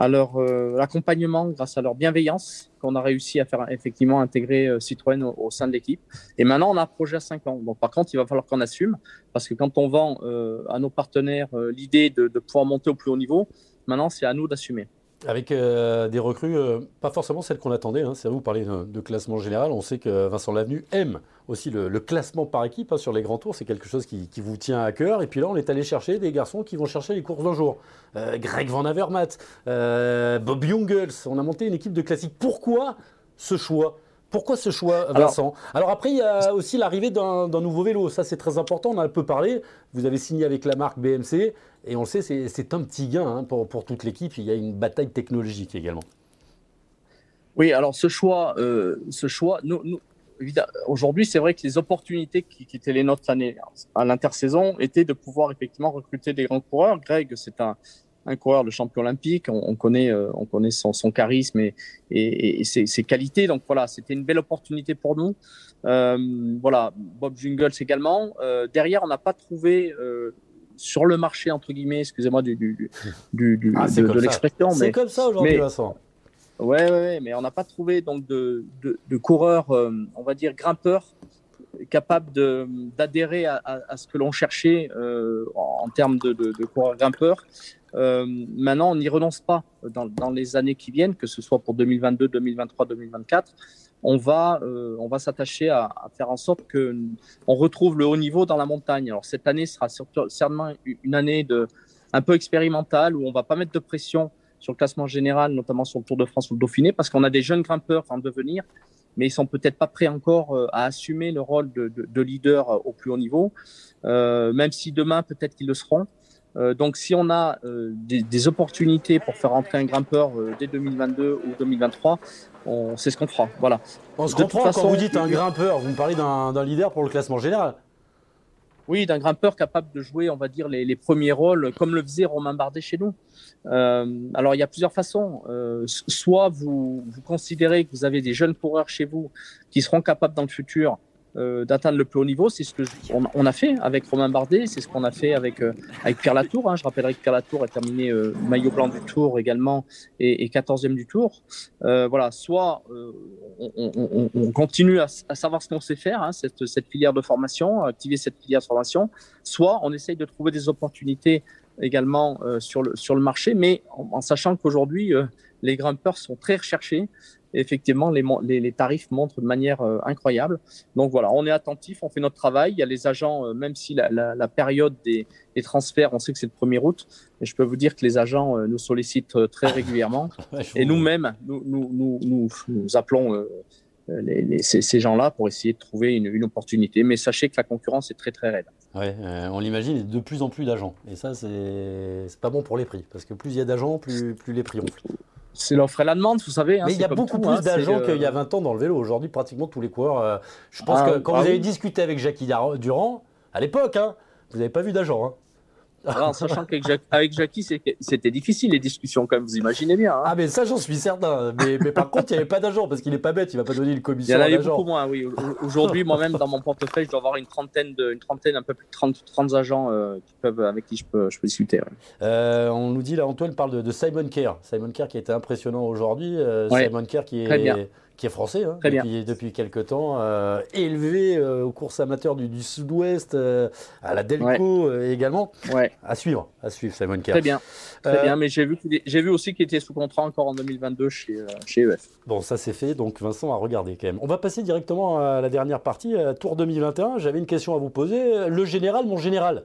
S2: à leur euh, accompagnement, grâce à leur bienveillance, qu'on a réussi à faire effectivement intégrer euh, Citroën au, sein de l'équipe. Et maintenant, on a un projet à 5 ans. Donc, par contre, il va falloir qu'on assume, parce que quand on vend euh, à nos partenaires l'idée de, de pouvoir monter au plus haut niveau, maintenant, c'est à nous d'assumer.
S1: Avec euh, des recrues, euh, pas forcément celles qu'on attendait. Hein. C'est à vous parler de, classement général. On sait que Vincent Lavenu aime aussi le, classement par équipe hein, sur les grands tours. C'est quelque chose qui, vous tient à cœur. Et puis là, on est allé chercher des garçons qui vont chercher les courses d'un jour. Euh, Greg Van Avermaet, Bob Jungels. On a monté une équipe de classiques. Pourquoi ce choix? Pourquoi ce choix, Vincent? Alors, après, il y a aussi l'arrivée d'un nouveau vélo. Ça, c'est très important. On en a un peu parlé. Vous avez signé avec la marque BMC. Et on le sait, c'est un petit gain hein, pour, toute l'équipe. Il y a une bataille technologique également.
S2: Oui, alors ce choix, euh, ce choix aujourd'hui, c'est vrai que les opportunités qui, étaient les nôtres à l'intersaison étaient de pouvoir effectivement recruter des grands coureurs. Greg, c'est un, coureur de champion olympique. On, connaît, on connaît son, charisme et, et, ses, qualités. Donc voilà, c'était une belle opportunité pour nous. voilà, Bob Jungles également. derrière, on n'a pas trouvé sur le marché entre guillemets, excusez-moi du, du, du,
S1: ah, de, l'expression. C'est comme ça aujourd'hui, Vincent.
S2: Ouais, ouais, mais on n'a pas trouvé donc de, de, de coureurs, on va dire grimpeurs capable d'adhérer à, à, ce que l'on cherchait euh, en, termes de, de, de coureurs grimpeurs. Euh, maintenant, on n'y renonce pas dans, dans, les années qui viennent, que ce soit pour 2022, 2023, 2024. On va, euh, on va s'attacher à, à, faire en sorte que on retrouve le haut niveau dans la montagne. Alors cette année sera certainement une année de un peu expérimentale où on va pas mettre de pression sur le classement général, notamment sur le Tour de France ou le Dauphiné, parce qu'on a des jeunes grimpeurs en devenir mais ils sont peut-être pas prêts encore euh, à assumer le rôle de, de, de leader euh, au plus haut niveau, euh, même si demain peut-être qu'ils le seront. Euh, donc si on a euh, des, des, opportunités pour faire entrer un grimpeur dès 2022 ou 2023, on sait ce qu'on fera. Voilà.
S1: On se comprend façon, quand vous dites un grimpeur, vous me parlez d'un leader pour le classement général.
S2: Oui, d'un grimpeur capable de jouer, on va dire, les, les, premiers rôles, comme le faisait Romain Bardet chez nous. Euh, alors, il y a plusieurs façons. Euh, soit vous, vous considérez que vous avez des jeunes coureurs chez vous qui seront capables dans le futur euh, d'atteindre le plus haut niveau. C'est ce que on, on, a fait avec Romain Bardet, c'est ce qu'on a fait avec euh, avec Pierre Latour. Hein. Je rappellerai que Pierre Latour a terminé euh, maillot blanc du Tour également et, et 14e du Tour. voilà, soit on, on, on, continue à, savoir ce qu'on sait faire, hein, cette, cette filière de formation, activer cette filière de formation, soit on essaye de trouver des opportunités également sur le sur le marché, mais en sachant qu'aujourd'hui les grimpeurs sont très recherchés effectivement, les, les, tarifs montrent de manière euh, incroyable. Donc voilà, on est attentif, on fait notre travail. Il y a les agents, euh, même si la, la, la période des, des, transferts, on sait que c'est le 1er août, mais je peux vous dire que les agents euh, nous sollicitent très régulièrement. [LAUGHS] et nous-mêmes, nous, nous, nous, nous, appelons les, ces, ces gens-là pour essayer de trouver une, une, opportunité. Mais sachez que la concurrence est très très raide.
S1: Ouais, on l'imagine, de plus en plus d'agents. Et ça, c'est pas bon pour les prix, parce que plus il y a d'agents, plus, plus les prix gonflent.
S2: C'est l'offre et la demande, vous savez.
S1: Hein, mais il y a beaucoup plus hein, d'agents qu'il y a 20 ans dans le vélo. Aujourd'hui, pratiquement tous les coureurs. Euh, je pense ah, que quand vous avez discuté avec Jackie Durand, à l'époque, hein, vous n'avez pas vu d'agent.
S2: En sachant qu'avec Jackie, c'était difficile les discussions, comme vous imaginez bien. Hein.
S1: Ah, mais ça, j'en suis certain. Mais, mais par contre, il n'y avait pas d'agent parce qu'il n'est pas bête, il ne va pas donner une commission. Il y en
S2: avait beaucoup moins, oui. Aujourd'hui, moi-même, dans mon portefeuille, je dois avoir une trentaine, de, une trentaine un peu plus de 30, 30 agents euh, qui peuvent, avec qui je peux, je peux discuter.
S1: Euh, on nous dit là, Antoine parle de, de Simon Kerr. Simon Kerr qui a été impressionnant aujourd'hui. Euh, Simon Kerr qui est qui est français hein, depuis, depuis, quelques temps, euh, élevé euh, aux courses amateurs du, du Sud-Ouest, euh, à la Delco également.
S2: Ouais.
S1: À suivre, à suivre Simon Kerr.
S2: Très bien, très bien. Mais j'ai vu, j'ai vu aussi qu'il était sous contrat encore en 2022 chez, chez EF.
S1: Bon, ça c'est fait, donc Vincent a regardé quand même. On va passer directement à la dernière partie, Tour 2021. J'avais une question à vous poser. Le général, mon général.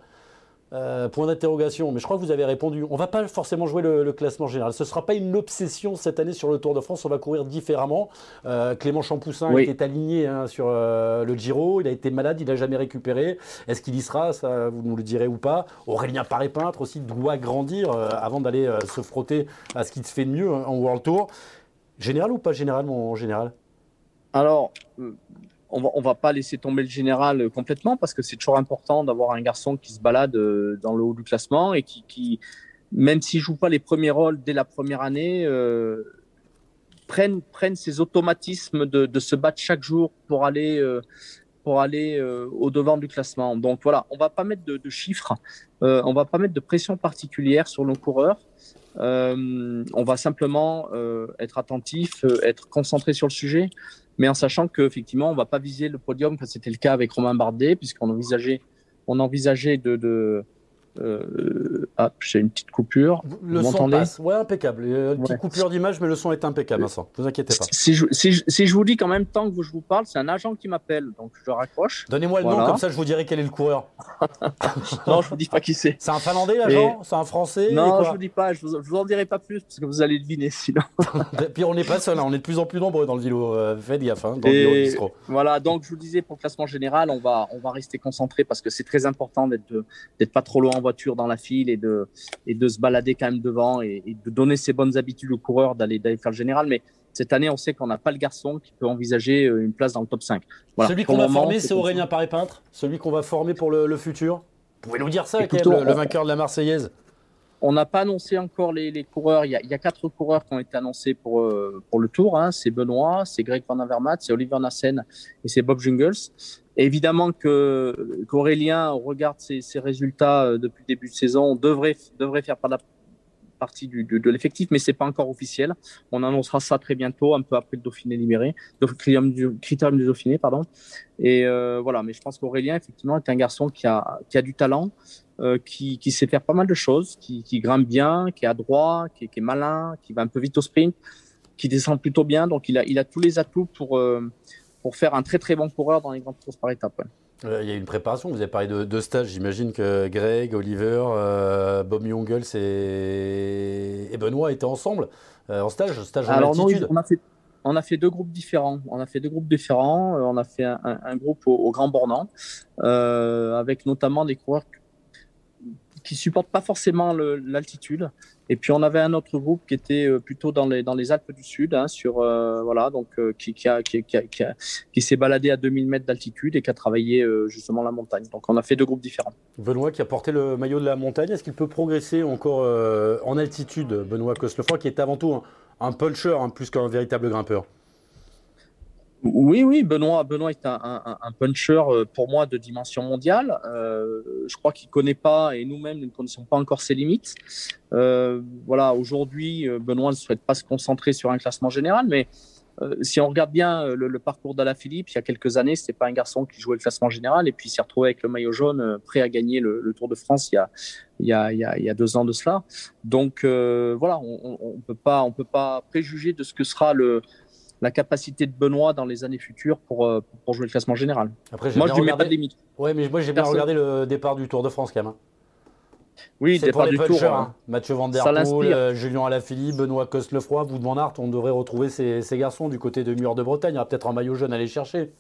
S1: Euh, point d'interrogation, mais je crois que vous avez répondu. On va pas forcément jouer le, le classement général. Ce sera pas une obsession cette année sur le Tour de France. On va courir différemment. Euh, Clément Champoussin oui. était aligné hein, sur euh, le Giro. Il a été malade, il n'a jamais récupéré. Est-ce qu'il y sera? Ça, vous nous le direz ou pas. Aurélien Paré-Peintre aussi doit grandir avant d'aller se frotter à ce qui se fait de mieux hein, en World Tour. Général ou pas général, mon général?
S2: Alors on va, va pas laisser tomber le général euh, complètement parce que c'est toujours important d'avoir un garçon qui se balade euh, dans le haut du classement et qui, même s'il joue pas les premiers rôles dès la première année, euh, prennent, ces automatismes de, se battre chaque jour pour aller, euh, pour aller au devant du classement. Donc voilà, on va pas mettre de, chiffres, on va pas mettre de pression particulière sur nos coureurs. on va simplement être attentif, être concentré sur le sujet mais en sachant qu'effectivement, on ne va pas viser le podium, comme c'était le cas avec Romain Bardet, puisqu'on envisageait, on envisageait de, de, euh, ah, j'ai une petite coupure.
S1: Le Vous son passe. Ouais, impeccable. Une petite ouais. coupure d'image, mais le son est impeccable, Vincent. Ne vous inquiétez pas.
S2: Si je, si, je, si je, vous dis qu'en même temps que je vous parle, c'est un agent qui m'appelle, donc je raccroche.
S1: Donnez-moi le voilà. nom, comme ça je vous dirai quel est le coureur. [LAUGHS]
S2: non, je vous dis pas qui c'est.
S1: C'est un Finlandais, l'agent C'est un Français
S2: Non, je vous dis pas. Je vous, je vous en dirai pas plus parce que vous allez deviner sinon. [LAUGHS]
S1: Puis on n'est pas seul, hein. on est de plus en plus nombreux dans le vélo. Euh, faites gaffe, hein, dans Et le
S2: Voilà, donc je vous disais pour le classement général, on va, on va rester concentré parce que c'est très important d'être pas trop loin voiture dans la file et de, et de se balader quand même devant et, et de donner ses bonnes habitudes aux coureurs d'aller faire le général. Mais cette année, on sait qu'on n'a pas le garçon qui peut envisager euh, une place dans le top 5.
S1: Voilà. Celui qu'on va former, c'est Aurélien Paré-Peintre? Celui qu'on va former pour le, le futur? Vous pouvez nous dire ça, Écoute, le, le, vainqueur de la Marseillaise?
S2: On n'a pas annoncé encore les, coureurs. Il y, a, quatre coureurs qui ont été annoncés pour, euh, pour le tour. Hein. C'est Benoît, c'est Greg Van Avermaet, c'est Oliver Nassen et c'est Bob Évidemment que qu'Aurélien regarde ses, ses, résultats euh, depuis le début de saison, devrait, devrait faire partie du, de, l'effectif, mais c'est pas encore officiel. On annoncera ça très bientôt, un peu après le Dauphiné libéré, le critérium du, Dauphiné, pardon. Et euh, voilà, mais je pense qu'Aurélien, effectivement, est un garçon qui a, qui a du talent, euh, qui, qui, sait faire pas mal de choses, qui, qui grimpe bien, qui est adroit, qui, qui, est malin, qui va un peu vite au sprint, qui descend plutôt bien. Donc il a, il a tous les atouts pour, euh, pour faire un très très bon coureur dans les grandes courses par étapes.
S1: Euh, il y a une préparation, vous avez parlé de, de stage, j'imagine que Greg, Oliver, Bob Jungels et, et, Benoît étaient ensemble en stage, stage en
S2: Non, on a fait on a fait deux groupes différents. On a fait deux groupes différents. On a fait un, un, groupe au, au Grand Bornand, euh, avec notamment des coureurs qui supportent pas forcément l'altitude. Et puis on avait un autre groupe qui était euh, plutôt dans les, dans les Alpes du Sud, hein, sur euh, voilà, donc euh, qui, qui, a, qui, qui, s'est baladé à 2000 mètres d'altitude et qui a travaillé justement la montagne. Donc on a fait deux groupes différents.
S1: Benoît qui a porté le maillot de la montagne, est-ce qu'il peut progresser encore en altitude, Benoît Coslefroy, qui est avant tout un, puncher hein, plus qu'un véritable grimpeur?
S2: Oui, oui, Benoît, Benoît est un, puncher euh, pour moi de dimension mondiale. Euh, je crois qu'il ne connaît pas, et nous-mêmes, nous ne connaissons pas encore ses limites. Euh, voilà, aujourd'hui, Benoît ne souhaite pas se concentrer sur un classement général, mais si on regarde bien le, parcours d'Alaphilippe, il y a quelques années, ce n'était pas un garçon qui jouait le classement général, et puis il s'est retrouvé avec le maillot jaune, prêt à gagner le, Tour de France il y, a, deux ans de cela. Donc voilà, on ne on peut pas préjuger de ce que sera le la capacité de Benoît dans les années futures pour, euh, pour jouer le classement général.
S1: Après, moi, je ne lui mets pas de limite. Oui, mais moi, j'ai bien regardé le départ du Tour de France quand même. Hein.
S2: Oui, le départ du Tour. Hein.
S1: Hein. Mathieu Van Der Poel, euh, Julien Alaphilippe, Benoît Costelefroy, Wout van Aert, on devrait retrouver ces, ces garçons du côté de Mur de Bretagne. Il y aura peut-être un maillot jaune à aller chercher.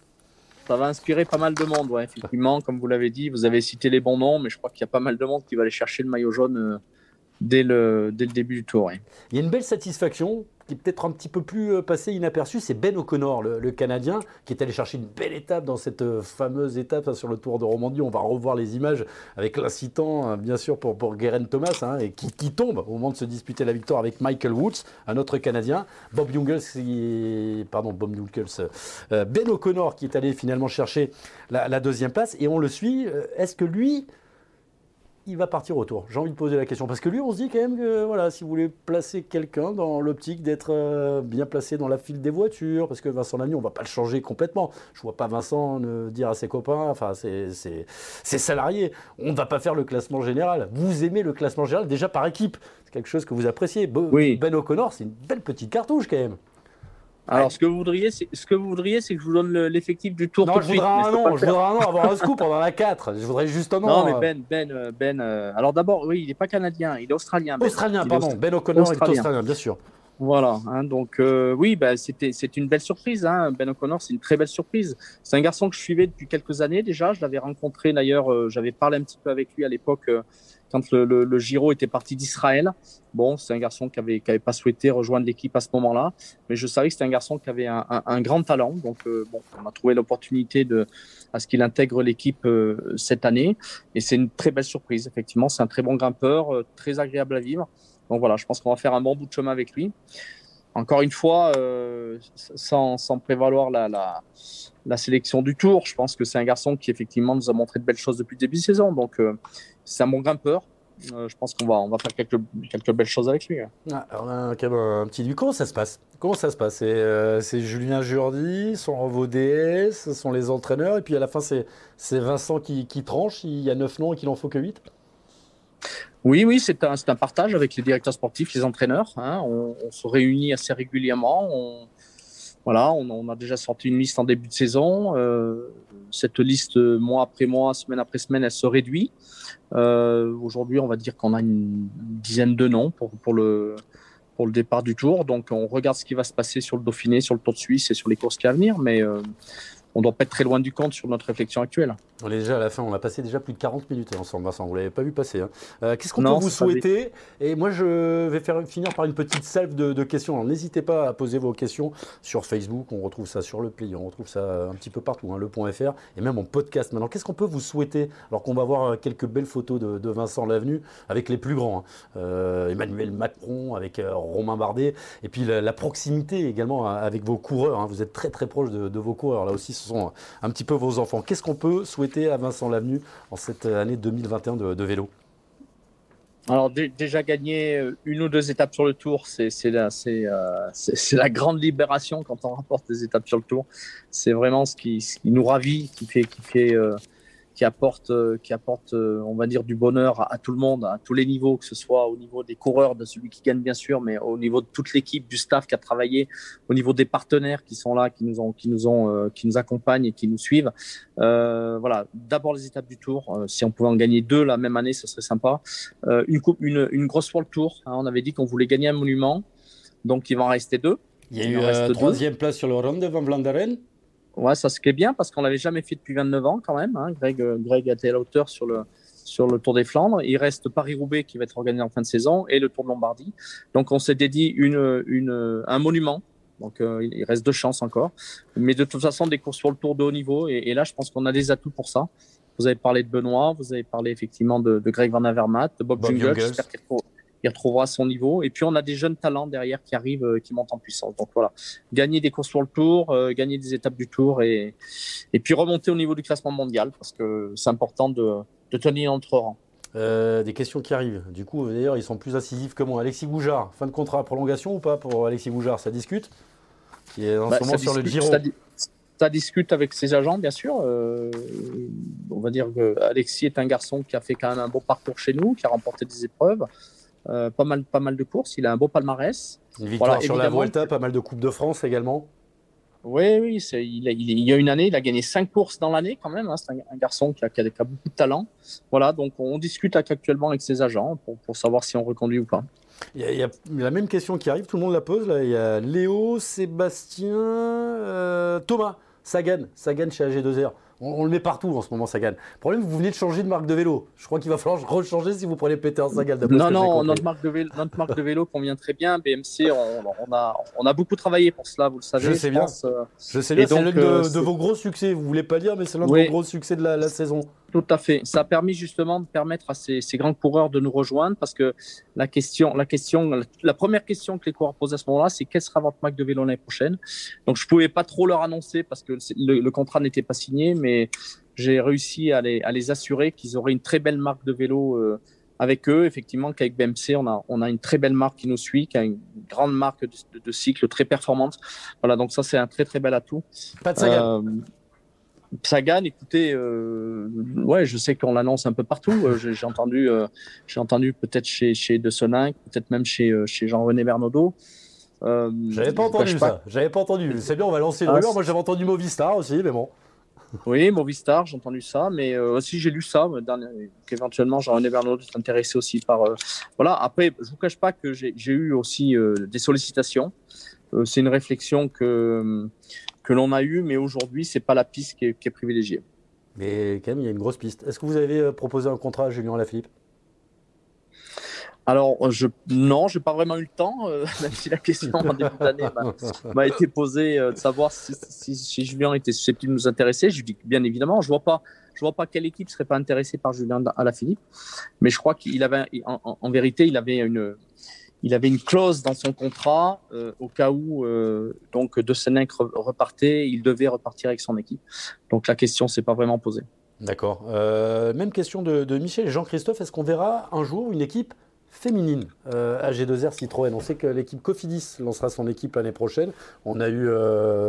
S2: Ça va inspirer pas mal de monde, ouais, effectivement. Comme vous l'avez dit, vous avez cité les bons noms, mais je crois qu'il y a pas mal de monde qui va aller chercher le maillot jaune euh, dès, le, dès le début du tour.
S1: Il y a une belle satisfaction qui est peut-être un petit peu plus euh, passé inaperçu, c'est Ben O'Connor, le, Canadien, qui est allé chercher une belle étape dans cette euh, fameuse étape hein, sur le Tour de Romandie. On va revoir les images avec l'incitant, hein, bien sûr, pour, pour Thomas, hein, et qui, tombe au moment de se disputer la victoire avec Michael Woods, un autre Canadien. Bob Jungels, pardon, Bob euh, Ben O'Connor, qui est allé finalement chercher la deuxième place, et on le suit. Est-ce que lui il va partir au tour J'ai envie de poser la question parce que lui, on se dit quand même que voilà, si vous voulez placer quelqu'un dans l'optique d'être euh, bien placé dans la file des voitures, parce que Vincent Lamy, on va pas le changer complètement. Je vois pas Vincent dire à ses copains, enfin ses, salariés, on ne va pas faire le classement général. Vous aimez le classement général déjà par équipe, c'est quelque chose que vous appréciez. Ben O'Connor, c'est une belle petite cartouche quand même.
S2: Alors, ce que vous voudriez, c'est ce que vous voudriez, c'est que je vous donne l'effectif du tour.
S1: Non, je voudrais un nom. Je voudrais un nom, avoir un [LAUGHS] scoop pendant la 4. Je voudrais juste un nom.
S2: Non, mais euh. Ben, Ben, euh, Ben. Euh, alors d'abord, oui, il n'est pas canadien, il est australien.
S1: Ben. Australien, pardon. Ben O'Connor est australien, bien sûr.
S2: Voilà, hein, donc oui, bah, c'était c'est une belle surprise. Hein. Ben O'Connor, c'est une très belle surprise. C'est un garçon que je suivais depuis quelques années déjà. Je l'avais rencontré d'ailleurs, j'avais parlé un petit peu avec lui à l'époque quand le, le, Giro était parti d'Israël. Bon, c'est un garçon qui avait, qui avait pas souhaité rejoindre l'équipe à ce moment-là, mais je savais que c'était un garçon qui avait un, un, grand talent. Donc, euh, bon, on a trouvé l'opportunité de à ce qu'il intègre l'équipe euh, cette année, et c'est une très belle surprise. Effectivement, c'est un très bon grimpeur, euh, très agréable à vivre. Donc voilà, je pense qu'on va faire un bon bout de chemin avec lui. Encore une fois, sans, sans, prévaloir la, la, sélection du tour, je pense que c'est un garçon qui effectivement nous a montré de belles choses depuis le début de saison. Donc c'est un bon grimpeur. Euh, je pense qu'on va, on va faire quelques, quelques belles choses avec lui.
S1: Ah, un petit Comment ça se passe? Comment ça se passe? Euh, c'est, Julien Jourdi, son vos DS, ce sont les entraîneurs, et puis à la fin, c'est, Vincent qui, qui, tranche. Il y a 9 noms et qu'il en faut que 8
S2: oui, oui, c'est un, un, partage avec les directeurs sportifs, les entraîneurs. Hein. On, se réunit assez régulièrement. On, voilà, on, a déjà sorti une liste en début de saison. Euh, cette liste, mois après mois, semaine après semaine, elle se réduit. Euh, aujourd'hui, on va dire qu'on a une dizaine de noms pour, pour, le, pour le départ du tour. Donc, on regarde ce qui va se passer sur le Dauphiné, sur le Tour de Suisse et sur les courses qui à venir. Mais euh, on doit pas être très loin du compte sur notre réflexion actuelle.
S1: On est déjà à la fin, on a passé déjà plus de 40 minutes ensemble, Vincent, vous l'avez pas vu passer. Hein. Euh, qu'est-ce qu'on peut vous souhaiter? Et moi, je vais faire, finir par une petite salve de, questions. n'hésitez pas à poser vos questions sur Facebook, on retrouve ça sur le pli, on retrouve ça un petit peu partout, hein, le.fr, et même en podcast. Maintenant, qu'est-ce qu'on peut vous souhaiter? Alors qu'on va voir quelques belles photos de, Vincent Lavenu avec les plus grands, hein. euh, Emmanuel Macron, avec euh, Romain Bardet, et puis la, proximité également avec vos coureurs. Vous êtes très très proche de, de vos coureurs. Là aussi, ce sont un petit peu vos enfants. Qu'est-ce qu'on peut souhaiter à Vincent Lavenu en cette année 2021 de, vélo?
S2: Alors déjà gagner euh, une ou deux étapes sur le tour, c'est la, euh, grande libération quand on rapporte des étapes sur le tour. C'est vraiment ce qui, nous ravit, qui fait, qui fait euh, qui apporte, euh, qui apporte, euh, on va dire, du bonheur à, tout le monde, à tous les niveaux, que ce soit au niveau des coureurs, de celui qui gagne bien sûr, mais au niveau de toute l'équipe, du staff qui a travaillé, au niveau des partenaires qui sont là, qui nous ont, qui nous ont, euh, qui nous accompagnent et qui nous suivent. Euh, voilà, d'abord les étapes du Tour. si on pouvait en gagner deux la même année, ce serait sympa. une coupe, une, une grosse le Tour. Hein, on avait dit qu'on voulait gagner un monument, donc il va en rester deux.
S1: Il y a eu la troisième place sur le Ronde de Van Vlanderen.
S2: Ouais, ça ce qui est bien parce qu'on l'avait jamais fait depuis 29 ans quand même. Hein. Greg, euh, Greg a été à la hauteur sur le sur le Tour des Flandres. Il reste Paris-Roubaix qui va être organisé en fin de saison et le Tour de Lombardie. Donc on s'est dédié une, une, un monument. Donc euh, il reste deux chances encore. Mais de toute façon, des courses sur le Tour de haut niveau. Et, là, je pense qu'on a des atouts pour ça. Vous avez parlé de Benoît, vous avez parlé effectivement de, de Greg Van Avermaet, de Bob, Bob Jungle il retrouvera son niveau. Et puis on a des jeunes talents derrière qui arrivent, euh, qui montent en puissance. Donc voilà, gagner des courses sur le tour, euh, gagner des étapes du tour et, et puis remonter au niveau du classement mondial parce que c'est important de, de tenir entre rangs.
S1: Euh, des questions qui arrivent. Du coup, d'ailleurs, ils sont plus incisifs que moi. Alexis Goujard, fin de contrat, prolongation ou pas pour Alexis Goujard? Ça discute?
S2: Qui est en bah, ce moment sur le Giro. Ça, discute avec ses agents, bien sûr. on va dire que Alexis est un garçon qui a fait quand même un beau parcours chez nous, qui a remporté des épreuves. Euh, pas, mal, pas mal de courses. Il a un beau palmarès.
S1: Une victoire sur la Vuelta, pas mal de Coupes de France également.
S2: Oui, oui. Il, il, y a une année, il a gagné cinq courses dans l'année quand même. Hein. C'est un, garçon qui a, qui, a, beaucoup de talent. Voilà, donc on discute actuellement avec ses agents pour, pour savoir si on reconduit ou pas.
S1: Il y, a, la même question qui arrive, tout le monde la pose. Là. Il y a Léo, Sébastien, euh, Thomas, Sagan, Sagan chez AG2R. On, le met partout en ce moment, Sagan. Le problème, vous venez de changer de marque de vélo. Je crois qu'il va falloir rechanger si vous prenez Peter Sagan.
S2: Non, non, notre marque, de vélo, notre marque de vélo convient très bien. BMC, on, a, on a beaucoup travaillé pour cela, vous le savez.
S1: Je sais bien. Euh. je sais bien, c'est l'un de, euh, vos gros succès. Vous voulez pas dire, mais c'est l'un de vos gros succès de la saison.
S2: Tout à fait. Ça a permis justement de permettre à ces, grands coureurs de nous rejoindre parce que la question, la question, la première question que les coureurs posent à ce moment-là, c'est quelle sera votre marque de vélo l'année prochaine? Donc je pouvais pas trop leur annoncer parce que le, contrat n'était pas signé, mais j'ai réussi à les, à les assurer qu'ils auraient une très belle marque de vélo euh, avec eux. Effectivement, qu'avec BMC, on a, on a une très belle marque qui nous suit, qui a une grande marque de, cycle très performante. Voilà, donc ça c'est un très très bel atout.
S1: Pas de saga.
S2: Sagan, écoutez, euh, ouais, je sais qu'on l'annonce un peu partout. Euh, j'ai entendu, euh, j'ai entendu peut-être chez, chez De peut-être même chez, chez Jean-René Bernaudot.
S1: j'avais pas entendu ça. J'avais pas entendu. C'est bien, on va lancer une ah, Moi, j'avais entendu Movistar aussi, mais bon.
S2: Oui, Movistar, j'ai entendu ça, mais aussi j'ai lu ça, qu'éventuellement Jean-René Bernaudot est intéressé aussi par. voilà. Après, je vous cache pas que j'ai eu aussi des sollicitations. C'est une réflexion que que l'on a eu, mais aujourd'hui, c'est pas la piste qui est, privilégiée.
S1: Mais quand même, il y a une grosse piste. Est-ce que vous avez euh, proposé un contrat à Julien Lafilippe?
S2: Alors, je, non, j'ai pas vraiment eu le temps, euh, [LAUGHS] même si la question en début d'année m'a été posée euh, de savoir si, Julien était susceptible de nous intéresser. Je lui dis bien évidemment, je vois pas, je vois pas quelle équipe serait pas intéressée par Julien Alaphilippe, mais je crois qu'il avait, en, en, vérité, il avait une, il avait une clause dans son contrat euh, au cas où euh, donc De Senec repartait, il devait repartir avec son équipe. Donc la question s'est pas vraiment posée.
S1: D'accord. Euh, même question de, Michel et Jean-Christophe. Est-ce qu'on verra un jour une équipe féminine à G2R Citroën? On sait que l'équipe Cofidis lancera son équipe l'année prochaine. On a eu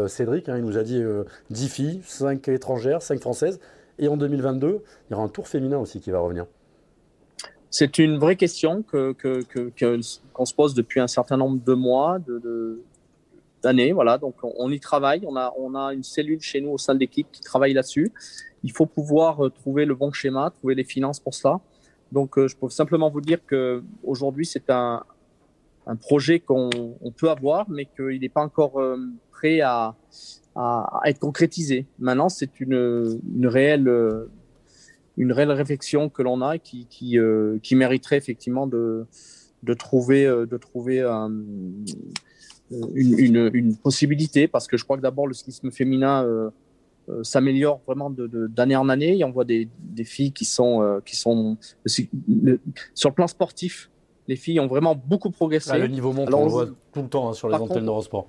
S1: Cédric, hein, il nous a dit 10 filles, 5 étrangères, 5 françaises. Et en 2022, il y aura un tour féminin aussi qui va revenir.
S2: C'est une vraie question que, qu'on se pose depuis un certain nombre de mois, de, d'années. Voilà, donc on, y travaille. On a, on a une cellule chez nous au sein de l'équipe qui travaille là-dessus. Il faut pouvoir euh, trouver le bon schéma, trouver les finances pour cela. Donc, euh, je peux simplement vous dire que aujourd'hui, c'est un, un projet qu'on peut avoir, mais qu'il n'est pas encore euh, prêt à, à, être concrétisé. Maintenant, c'est une, une, réelle, une réelle réflexion que l'on a qui, qui, qui, mériterait effectivement de, de trouver, de trouver une, une, une, possibilité, parce que je crois que d'abord, le cyclisme féminin euh, s'améliore vraiment d'année de, en année. Et on voit des, des filles qui sont, euh, qui sont sur le plan sportif. Les filles ont vraiment beaucoup progressé.
S1: Ah, le niveau monte, on le voit tout le temps hein, sur les antennes d'Eurosport.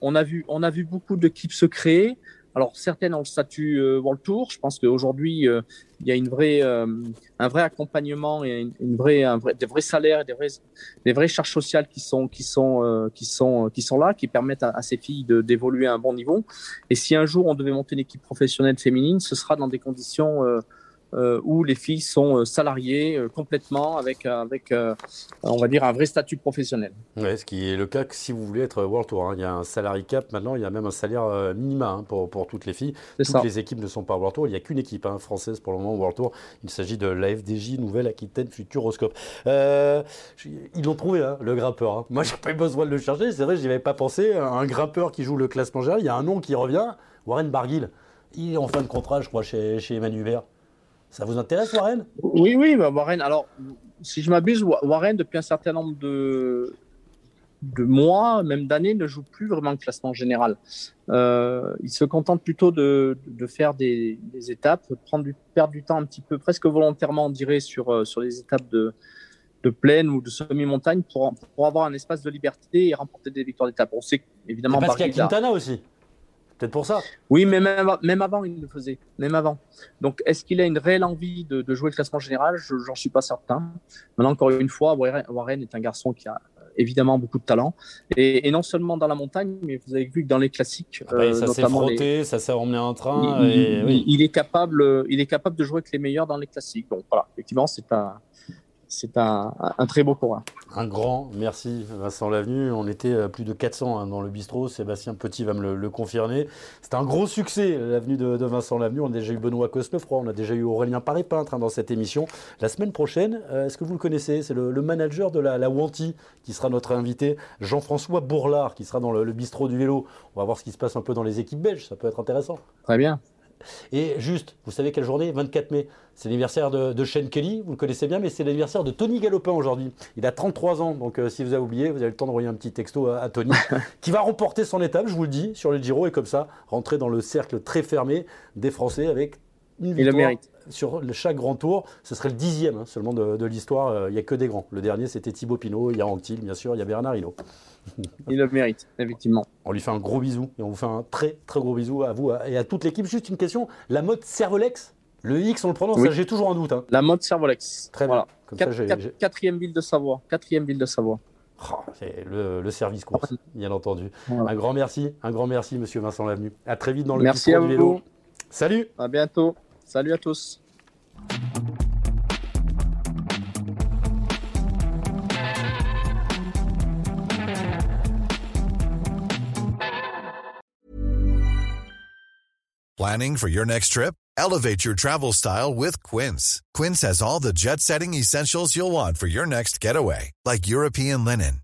S2: On a vu, on a vu beaucoup d'équipes se créer. Alors certaines ont le statut euh, World Tour. Je pense qu'aujourd'hui euh, il y a une vraie, euh, un vrai accompagnement et une, vraie, un vrai, des vrais salaires et des vrais, des vraies charges sociales qui sont, qui sont, euh, qui sont, qui sont là, qui permettent à, ces filles d'évoluer à un bon niveau. Et si un jour on devait monter une équipe professionnelle féminine, ce sera dans des conditions euh, où les filles sont euh, salariées euh, complètement avec, avec on va dire, un vrai statut professionnel.
S1: Ouais, ce qui est le cas que si vous voulez être World Tour. Hein. Il y a un salary cap maintenant, il y a même un salaire minima hein, pour, pour, toutes les filles. Toutes les équipes ne sont pas World Tour. Il n'y a qu'une équipe hein, française pour le moment World Tour. Il s'agit de la FDJ Nouvelle-Aquitaine Futuroscope. Euh, ils l'ont trouvé, le grimpeur. Moi, [LAUGHS] j'ai pas eu besoin de le chercher. C'est vrai, je n'y avais pas pensé. Un grimpeur qui joue le classement général, il y a un nom qui revient Warren Barguil. Il est en fin de contrat, je crois, chez, chez Emmanuel ça vous intéresse, Warren?
S2: Oui, oui, bah, Warren. Alors, si je m'abuse, Warren, depuis un certain nombre de, de mois, même d'années, ne joue plus vraiment le classement général. Euh, il se contente plutôt de, de faire des, des, étapes, de prendre du, perdre du temps un petit peu, presque volontairement, on dirait, sur, euh, sur les étapes de, de plaine ou de semi-montagne pour, pour avoir un espace de liberté et remporter des victoires d'étape. On sait évidemment.
S1: parce qu'il y a Quintana aussi. Peut-être pour ça.
S2: Oui, mais même, même avant, il le faisait. Même avant. Donc, est-ce qu'il a une réelle envie de, jouer le classement général? J'en suis pas certain. Maintenant, encore une fois, Warren est un garçon qui a évidemment beaucoup de talent. Et, non seulement dans la montagne, mais vous avez vu que dans les classiques,
S1: ah bah, ça s'est frotté, ça s'est emmené un train.
S2: Il, est capable, il est capable de jouer avec les meilleurs dans les classiques. Donc voilà, effectivement, c'est un, c'est un, très beau coureur.
S1: Un grand merci Vincent Lavenu. On était euh, plus de 400 hein, dans le bistrot. Sébastien Petit va me le, confirmer. C'était un gros succès l'avenue de, Vincent Lavenu. On a déjà eu Benoît Cosnefroy, on a déjà eu Aurélien Paré-Peintre hein, dans cette émission. La semaine prochaine, euh, est-ce que vous le connaissez? C'est le, manager de la, la Wanty qui sera notre invité, Jean-François Bourlard, qui sera dans le, le bistrot du vélo. On va voir ce qui se passe un peu dans les équipes belges. Ça peut être intéressant.
S2: Très bien.
S1: Et juste, vous savez quelle journée? 24 mai. C'est l'anniversaire de, de, Shane Kelly, vous le connaissez bien, mais c'est l'anniversaire de Tony Galopin aujourd'hui. Il a 33 ans, donc euh, si vous avez oublié, vous avez le temps d'envoyer un petit texto à, Tony, [LAUGHS] qui va remporter son étape, je vous le dis, sur le Giro, et comme ça, rentrer dans le cercle très fermé des Français avec une victoire sur chaque grand tour. Ce serait le dixième hein, seulement de, l'histoire. Euh, il n'y a que des grands. Le dernier, c'était Thibaut Pinot. Il y a Anctil, bien sûr. Il y a Bernard Hinault. [LAUGHS]
S2: Il le mérite, effectivement.
S1: On lui fait un gros bisou et on vous fait un très très gros bisou à vous et à toute l'équipe. Juste une question la mode Servolex le X, on le prononce, j'ai toujours un doute. Hein.
S2: La mode Servolex. Très bien. quatrième ville de Savoie. Quatrième ville de Savoie.
S1: Oh, c'est le, service course, bien entendu. Un grand merci, un grand merci, monsieur Vincent Lavenu. À très vite dans le
S2: Merci à
S1: vous.
S2: Vélo.
S1: Salut.
S2: À bientôt. Salut à tous.
S3: Planning for your next trip? Elevate your travel style with Quince. Quince has all the jet setting essentials you'll want for your next getaway, like European linen,